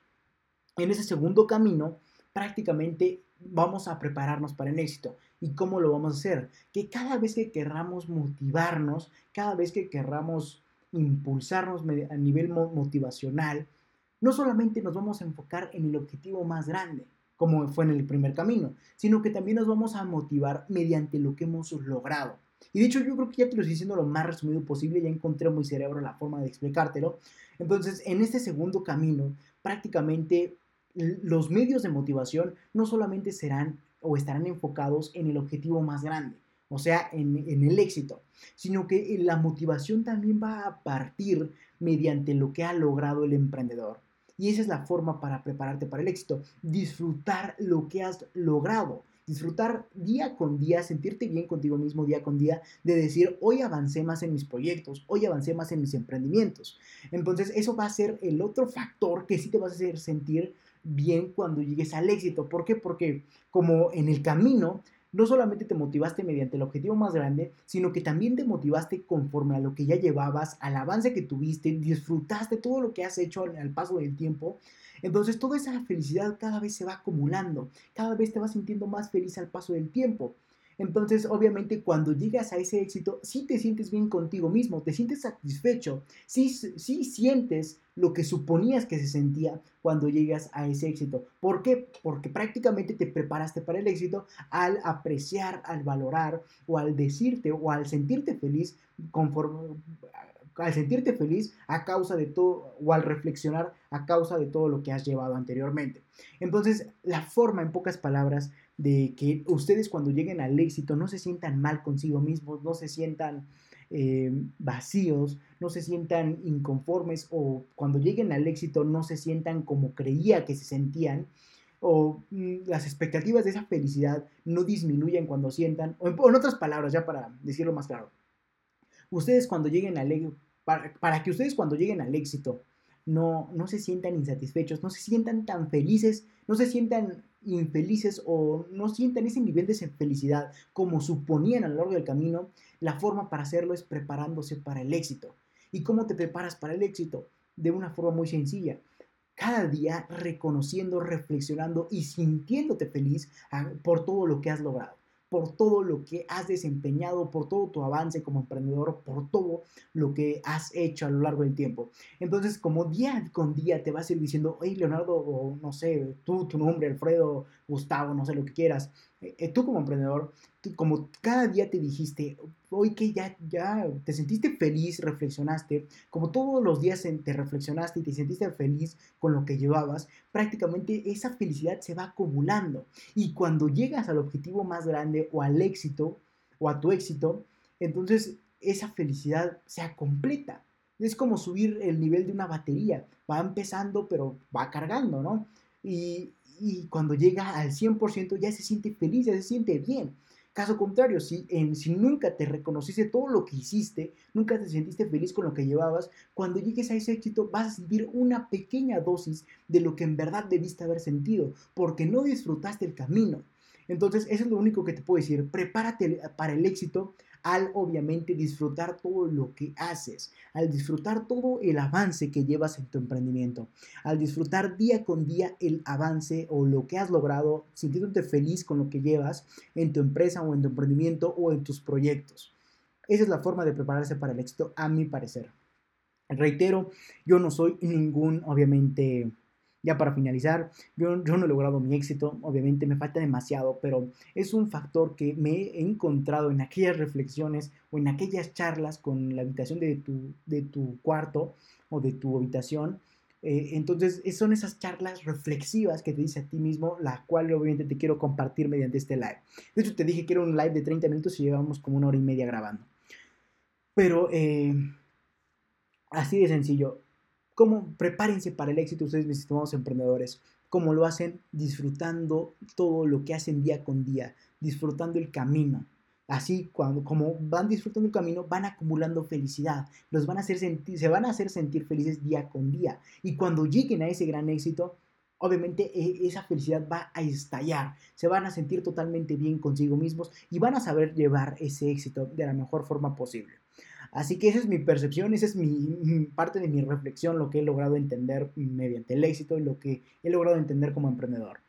en ese segundo camino prácticamente vamos a prepararnos para el éxito. ¿Y cómo lo vamos a hacer? Que cada vez que querramos motivarnos, cada vez que querramos impulsarnos a nivel motivacional, no solamente nos vamos a enfocar en el objetivo más grande, como fue en el primer camino, sino que también nos vamos a motivar mediante lo que hemos logrado. Y de hecho yo creo que ya te lo estoy diciendo lo más resumido posible, ya encontré en mi cerebro la forma de explicártelo. Entonces, en este segundo camino, prácticamente los medios de motivación no solamente serán o estarán enfocados en el objetivo más grande, o sea, en, en, el éxito, sino que la motivación también va a partir mediante lo que ha logrado el emprendedor. Y esa es la forma para prepararte para el éxito. Disfrutar lo que has logrado. Disfrutar día con día, sentirte bien contigo mismo día con día, de decir, hoy avancé más en mis proyectos, hoy avancé más en mis emprendimientos. Entonces, eso va a ser el otro factor que sí te vas a hacer sentir bien cuando llegues al éxito. ¿Por qué? Porque como en el camino no solamente te motivaste mediante el objetivo más grande, sino que también te motivaste conforme a lo que ya llevabas, al avance que tuviste, disfrutaste todo lo que has hecho al, paso del tiempo. Entonces toda esa felicidad cada vez se va acumulando, cada vez te vas sintiendo más feliz al paso del tiempo. Entonces, obviamente, cuando llegas a ese éxito, sí te sientes bien contigo mismo, te sientes satisfecho, sí, sientes lo que suponías que se sentía cuando llegas a ese éxito. ¿Por qué? Porque prácticamente te preparaste para el éxito al apreciar, al valorar o al decirte o al sentirte feliz conforme al sentirte feliz a causa de todo o al reflexionar a causa de todo lo que has llevado anteriormente. Entonces, la forma en pocas palabras de que ustedes cuando lleguen al éxito no se sientan mal consigo mismos, no se sientan eh, vacíos, no se sientan inconformes o cuando lleguen al éxito no se sientan como creía que se sentían o mm, las expectativas de esa felicidad no disminuyen cuando sientan, o en, otras palabras, ya para decirlo más claro, ustedes cuando lleguen al para, para que ustedes cuando lleguen al éxito no, no se sientan insatisfechos, no se sientan tan felices, no se sientan infelices o no sientan ese nivel de felicidad como suponían a lo largo del camino, la forma para hacerlo es preparándose para el éxito. ¿Y cómo te preparas para el éxito? De una forma muy sencilla. Cada día reconociendo, reflexionando y sintiéndote feliz ah, por todo lo que has logrado por todo lo que has desempeñado, por todo tu avance como emprendedor, por todo lo que has hecho a lo largo del tiempo. Entonces, como día con día te vas a ir diciendo, hey Leonardo, o no sé, tú, tu nombre, Alfredo, Gustavo, no sé lo que quieras, tú como emprendedor, como cada día te dijiste, hoy que ya, ya te sentiste feliz, reflexionaste, como todos los días te reflexionaste y te sentiste feliz con lo que llevabas, prácticamente esa felicidad se va acumulando. Y cuando llegas al objetivo más grande o al éxito o a tu éxito, entonces esa felicidad se completa. Es como subir el nivel de una batería. Va empezando, pero va cargando, ¿no? Y, cuando llega al 100% ya se siente feliz, ya se siente bien. Caso contrario, si, en, si nunca te reconociste todo lo que hiciste, nunca te sentiste feliz con lo que llevabas, cuando llegues a ese éxito vas a sentir una pequeña dosis de lo que en verdad debiste haber sentido, porque no disfrutaste el camino. Entonces, eso es lo único que te puedo decir. Prepárate para el éxito al obviamente disfrutar todo lo que haces, al disfrutar todo el avance que llevas en tu emprendimiento, al disfrutar día con día el avance o lo que has logrado, sintiéndote feliz con lo que llevas en tu empresa o en tu emprendimiento o en tus proyectos. Esa es la forma de prepararse para el éxito, a mi parecer. Reitero, yo no soy ningún, obviamente, ya para finalizar, yo, no he logrado mi éxito, obviamente me falta demasiado, pero es un factor que me he encontrado en aquellas reflexiones o en aquellas charlas con la habitación de tu, de tu cuarto o de tu habitación. Eh, entonces, son esas charlas reflexivas que te dice a ti mismo, la cual obviamente te quiero compartir mediante este live. De hecho, te dije que era un live de 30 minutos y llevamos como una hora y media grabando. Pero, eh, así de sencillo, ¿Cómo? Prepárense para el éxito ustedes, mis estimados emprendedores. ¿Cómo lo hacen? Disfrutando todo lo que hacen día con día, disfrutando el camino. Así, cuando, como van disfrutando el camino, van acumulando felicidad, los van a hacer sentir, se van a hacer sentir felices día con día. Y cuando lleguen a ese gran éxito, obviamente e, esa felicidad va a estallar, se van a sentir totalmente bien consigo mismos y van a saber llevar ese éxito de la mejor forma posible. Así que esa es mi percepción, esa es mi, parte de mi reflexión, lo que he logrado entender mediante el éxito y lo que he logrado entender como emprendedor.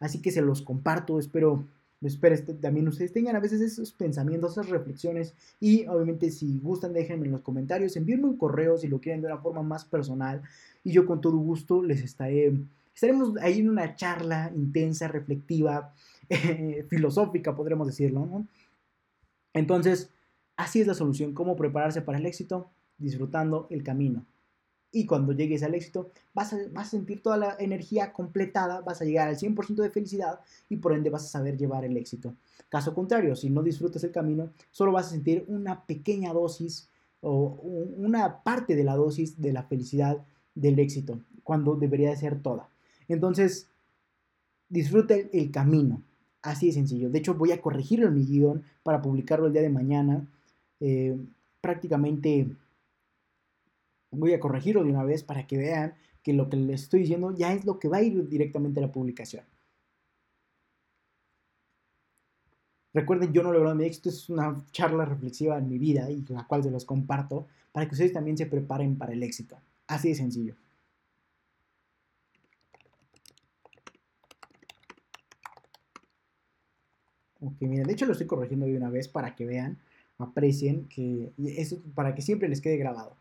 Así que se los comparto, espero, espero este, también ustedes tengan a veces esos pensamientos, esas reflexiones y obviamente si gustan déjenme en los comentarios, envíenme un correo si lo quieren de una forma más personal y yo con todo gusto les estaré, estaremos ahí en una charla intensa, reflectiva, *laughs* filosófica podremos decirlo, ¿no? Entonces, Así es la solución, cómo prepararse para el éxito, disfrutando el camino. Y cuando llegues al éxito, vas a, sentir toda la energía completada, vas a llegar al 100% de felicidad y por ende vas a saber llevar el éxito. Caso contrario, si no disfrutas el camino, solo vas a sentir una pequeña dosis o una parte de la dosis de la felicidad del éxito, cuando debería de ser toda. Entonces, disfrute el camino. Así de sencillo. De hecho, voy a corregirlo en mi guion para publicarlo el día de mañana eh, prácticamente voy a corregirlo de una vez para que vean que lo que les estoy diciendo ya es lo que va a ir directamente a la publicación. Recuerden, yo no logro mi éxito, es una charla reflexiva en mi vida y la cual se los comparto para que ustedes también se preparen para el éxito. Así de sencillo. Ok, miren, de hecho lo estoy corrigiendo de una vez para que vean, aprecien, que eso para que siempre les quede grabado.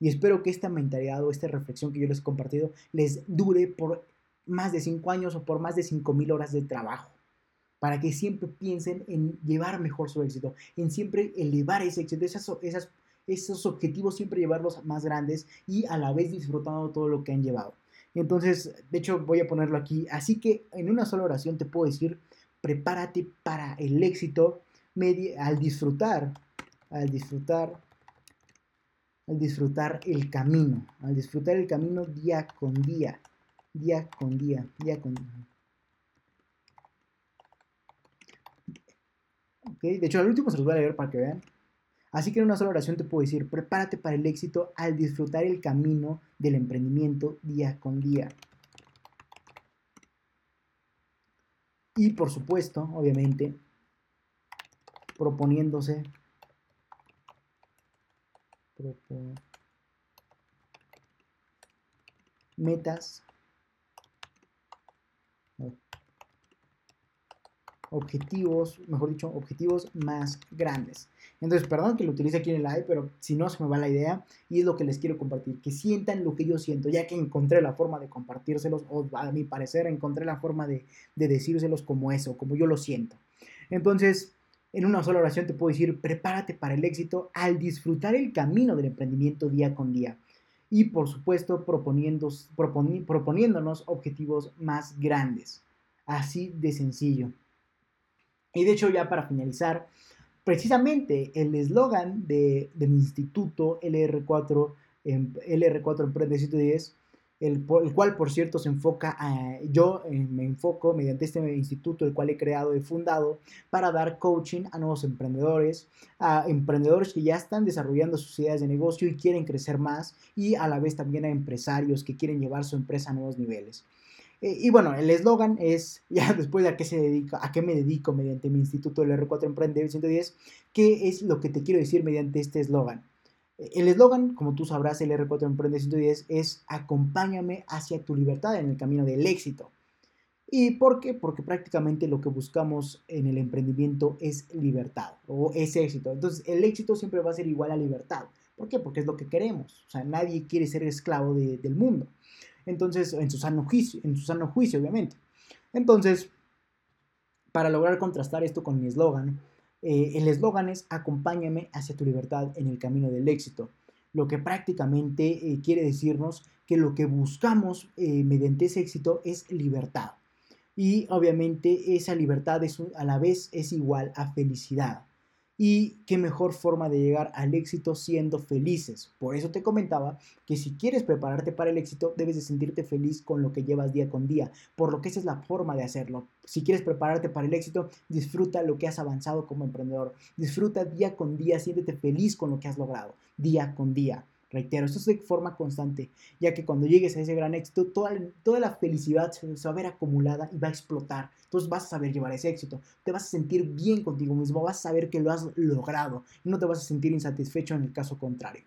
Y espero que esta mentalidad o esta reflexión que yo les he compartido les dure por más de 5 años o por más de 5.000 horas de trabajo. Para que siempre piensen en llevar mejor su éxito, en siempre elevar ese éxito, esas, esos objetivos siempre llevarlos más grandes y a la vez disfrutando todo lo que han llevado. Entonces, de hecho, voy a ponerlo aquí. Así que en una sola oración te puedo decir, prepárate para el éxito al disfrutar, al disfrutar, al disfrutar el camino, al disfrutar el camino día con día, día con día, día con día. De hecho, al último se los voy a leer para que vean. Así que en una sola oración te puedo decir, prepárate para el éxito al disfrutar el camino del emprendimiento día con día. Y por supuesto, obviamente, proponiéndose metas objetivos, mejor dicho, objetivos más grandes. Entonces, perdón que lo utilice aquí en el live, pero si no se me va la idea y es lo que les quiero compartir, que sientan lo que yo siento, ya que encontré la forma de compartírselos, o a mi parecer encontré la forma de, de decírselos como eso, como yo lo siento. Entonces, en una sola oración te puedo decir, prepárate para el éxito al disfrutar el camino del emprendimiento día con día. Y por supuesto, proponiéndonos objetivos más grandes. Así de sencillo. Y de hecho, ya para finalizar, precisamente el eslogan de, mi instituto LR4, LR4 Emprende 110, el, el, cual por cierto se enfoca, a, yo eh, me enfoco mediante este instituto, el cual he creado y fundado, para dar coaching a nuevos emprendedores, a emprendedores que ya están desarrollando sus ideas de negocio y quieren crecer más, y a la vez también a empresarios que quieren llevar su empresa a nuevos niveles. Eh, y bueno, el eslogan es, *laughs* ya después de a qué se dedica, a qué me dedico mediante mi instituto del R4 Emprende 110, qué es lo que te quiero decir mediante este eslogan. El eslogan, como tú sabrás, el R4 Emprende 110 es acompáñame hacia tu libertad en el camino del éxito. ¿Y por qué? Porque prácticamente lo que buscamos en el emprendimiento es libertad o es éxito. Entonces, el éxito siempre va a ser igual a libertad. ¿Por qué? Porque es lo que queremos. O sea, nadie quiere ser esclavo del mundo. Entonces, en su sano en su sano juicio, obviamente. Entonces, para lograr contrastar esto con mi eslogan, eh, el eslogan es acompáñame hacia tu libertad en el camino del éxito, lo que prácticamente eh, quiere decirnos que lo que buscamos eh, mediante ese éxito es libertad. Y obviamente esa libertad es, a la vez es igual a felicidad. Y qué mejor forma de llegar al éxito siendo felices. Por eso te comentaba que si quieres prepararte para el éxito, debes de sentirte feliz con lo que llevas día con día, por lo que esa es la forma de hacerlo. Si quieres prepararte para el éxito, disfruta lo que has avanzado como emprendedor. Disfruta día con día, siéntete feliz con lo que has logrado, día con día. Reitero, esto es de forma constante, ya que cuando llegues a ese gran éxito, toda, toda la felicidad se va a ver acumulada y va a explotar. Entonces vas a saber llevar ese éxito, te vas a sentir bien contigo mismo, vas a saber que lo has logrado no te vas a sentir insatisfecho en el caso contrario.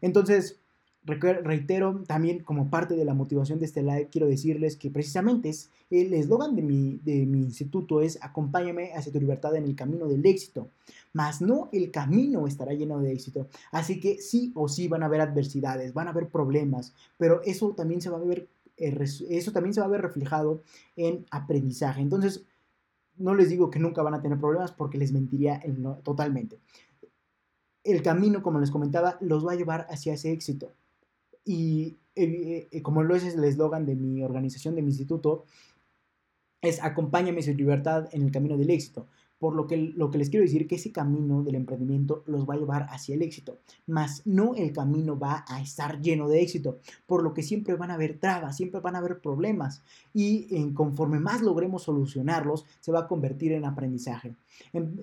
Entonces, Reitero, también como parte de la motivación de este live, quiero decirles que precisamente es el eslogan de mi, de mi instituto es acompáñame hacia tu libertad en el camino del éxito, mas no el camino estará lleno de éxito. Así que sí o sí van a haber adversidades, van a haber problemas, pero eso también se va a ver, eh, eso también se va a ver reflejado en aprendizaje. Entonces, no les digo que nunca van a tener problemas porque les mentiría totalmente. El camino, como les comentaba, los va a llevar hacia ese éxito y eh, eh, como lo es el eslogan de mi organización, de mi instituto, es acompáñame su libertad en el camino del éxito. Por lo que, lo que les quiero decir que ese camino del emprendimiento los va a llevar hacia el éxito, mas no el camino va a estar lleno de éxito, por lo que siempre van a haber trabas, siempre van a haber problemas y conforme más logremos solucionarlos, se va a convertir en aprendizaje.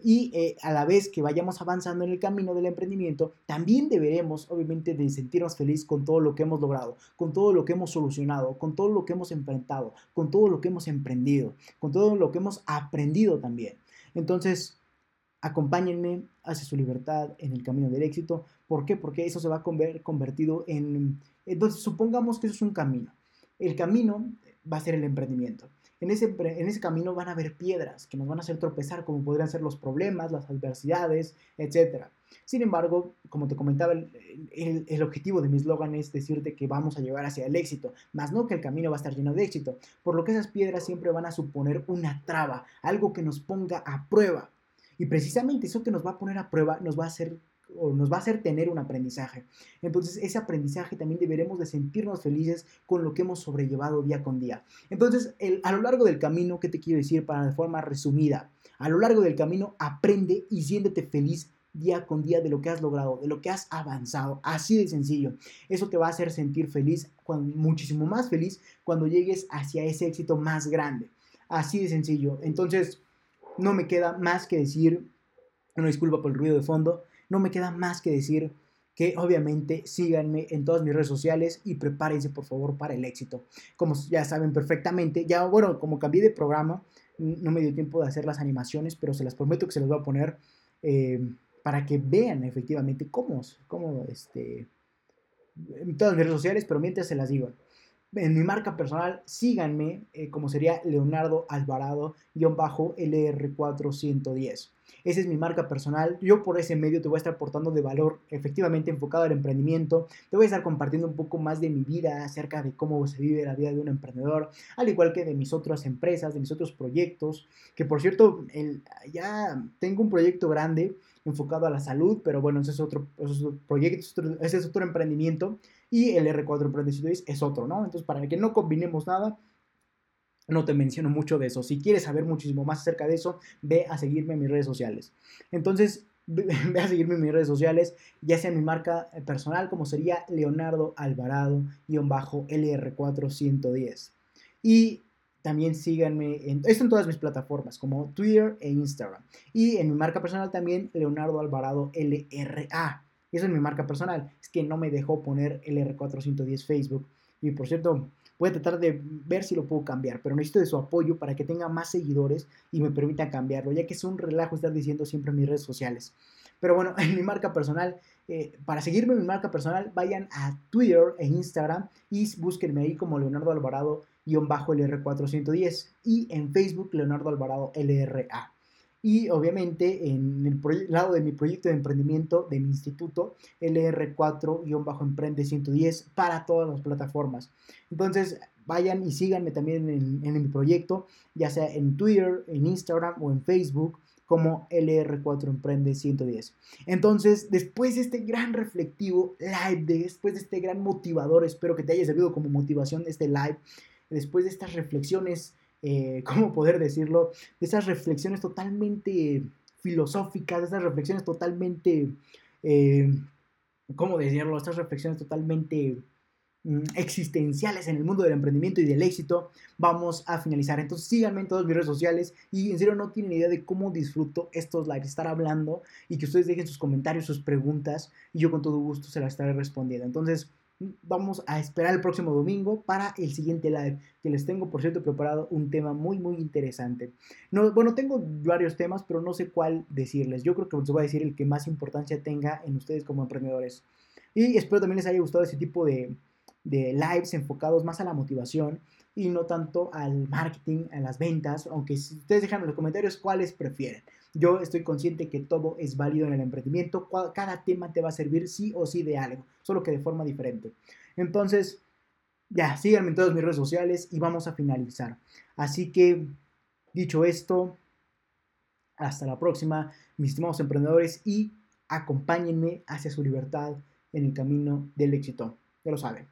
y eh, a la vez que vayamos avanzando en el camino del emprendimiento, también deberemos obviamente de sentirnos felices con todo lo que hemos logrado, con todo lo que hemos solucionado, con todo lo que hemos enfrentado, con todo lo que hemos emprendido, con todo lo que hemos aprendido también. Entonces, acompáñenme hacia su libertad en el camino del éxito. ¿Por qué? Porque eso se va a convertido en... Entonces, supongamos que eso es un camino. El camino va a ser el emprendimiento. En ese, camino van a haber piedras que nos van a hacer tropezar, como podrían ser los problemas, las adversidades, etc. Sin embargo, como te comentaba, el, el, objetivo de mi eslogan es decirte que vamos a llegar hacia el éxito, más no que el camino va a estar lleno de éxito, por lo que esas piedras siempre van a suponer una traba, algo que nos ponga a prueba. Y precisamente eso que nos va a poner a prueba nos va a hacer o nos va a hacer tener un aprendizaje. Entonces, ese aprendizaje también deberemos de sentirnos felices con lo que hemos sobrellevado día con día. Entonces, a lo largo del camino, ¿qué te quiero decir para de forma resumida? A lo largo del camino, aprende y siéntete feliz día con día de lo que has logrado, de lo que has avanzado. Así de sencillo. Eso te va a hacer sentir feliz, muchísimo más feliz cuando llegues hacia ese éxito más grande. Así de sencillo. Entonces, no me queda más que decir, una disculpa por el ruido de fondo, no me queda más que decir que obviamente síganme en todas mis redes sociales y prepárense por favor para el éxito. Como ya saben perfectamente, ya bueno, como cambié de programa, no me dio tiempo de hacer las animaciones, pero se las prometo que se las voy a poner eh, para que vean efectivamente cómo, cómo este, en todas mis redes sociales, pero mientras se las digo en mi marca personal, síganme, eh, como sería Leonardo Alvarado-LR410. Esa es mi marca personal. Yo por ese medio te voy a estar aportando de valor efectivamente enfocado al emprendimiento. Te voy a estar compartiendo un poco más de mi vida acerca de cómo se vive la vida de un emprendedor, al igual que de mis otras empresas, de mis otros proyectos. Que por cierto, ya tengo un proyecto grande enfocado a la salud, pero bueno, ese es otro, proyecto, ese es otro emprendimiento y el R4 Emprendedores es otro, ¿no? Entonces, para que no combinemos nada, no te menciono mucho de eso. Si quieres saber muchísimo más acerca de eso, ve a seguirme en mis redes sociales. Entonces, *laughs* ve a seguirme en mis redes sociales, ya sea en mi marca personal, como sería Leonardo Alvarado-LR410. Y también síganme en esto en todas mis plataformas, como Twitter e Instagram. Y en mi marca personal también, Leonardo Alvarado LRA. Eso es mi marca personal. Es que no me dejó poner LR410 Facebook. Y por cierto, voy a tratar de ver si lo puedo cambiar, pero necesito de su apoyo para que tenga más seguidores y me permita cambiarlo, ya que es un relajo estar diciendo siempre en mis redes sociales. Pero bueno, *laughs* en mi marca personal, eh, para seguirme en mi marca personal, vayan a Twitter e Instagram y búsquenme ahí como Leonardo Alvarado-LR410 y en Facebook Leonardo Alvarado LRA y obviamente en el lado de mi proyecto de emprendimiento de mi instituto, LR4-Emprende 110 para todas las plataformas. Entonces, vayan y síganme también en, en mi proyecto, ya sea en Twitter, en Instagram o en Facebook como LR4 Emprende 110. Entonces, después de este gran reflectivo live, después de este gran motivador, espero que te haya servido como motivación este live, después de estas reflexiones eh, *laughs* ¿cómo poder decirlo? De esas reflexiones totalmente filosóficas, de esas reflexiones totalmente, eh, ¿cómo decirlo? Estas reflexiones totalmente mm, existenciales en el mundo del emprendimiento y del éxito, vamos a finalizar. Entonces síganme en todas mis redes sociales y en serio no tienen idea de cómo disfruto estos lives, estar hablando y que ustedes dejen sus comentarios, sus preguntas y yo con todo gusto se las estaré respondiendo. Entonces, vamos a esperar el próximo domingo para el siguiente live, que les tengo, por cierto, preparado un tema muy, muy interesante. No, bueno, tengo varios temas, pero no sé cuál decirles. Yo creo que les voy a decir el que más importancia tenga en ustedes como emprendedores. Y espero también les haya gustado ese tipo de, de lives enfocados más a la motivación y no tanto al marketing, a las ventas, aunque ustedes dejan en los comentarios cuáles prefieren. Yo estoy consciente que todo es válido en el emprendimiento, cada tema te va a servir sí o sí de algo, solo que de forma diferente. Entonces, ya, síganme en todas mis redes sociales y vamos a finalizar. Así que, dicho esto, hasta la próxima, mis estimados emprendedores, y acompáñenme hacia su libertad en el camino del éxito. Ya lo saben.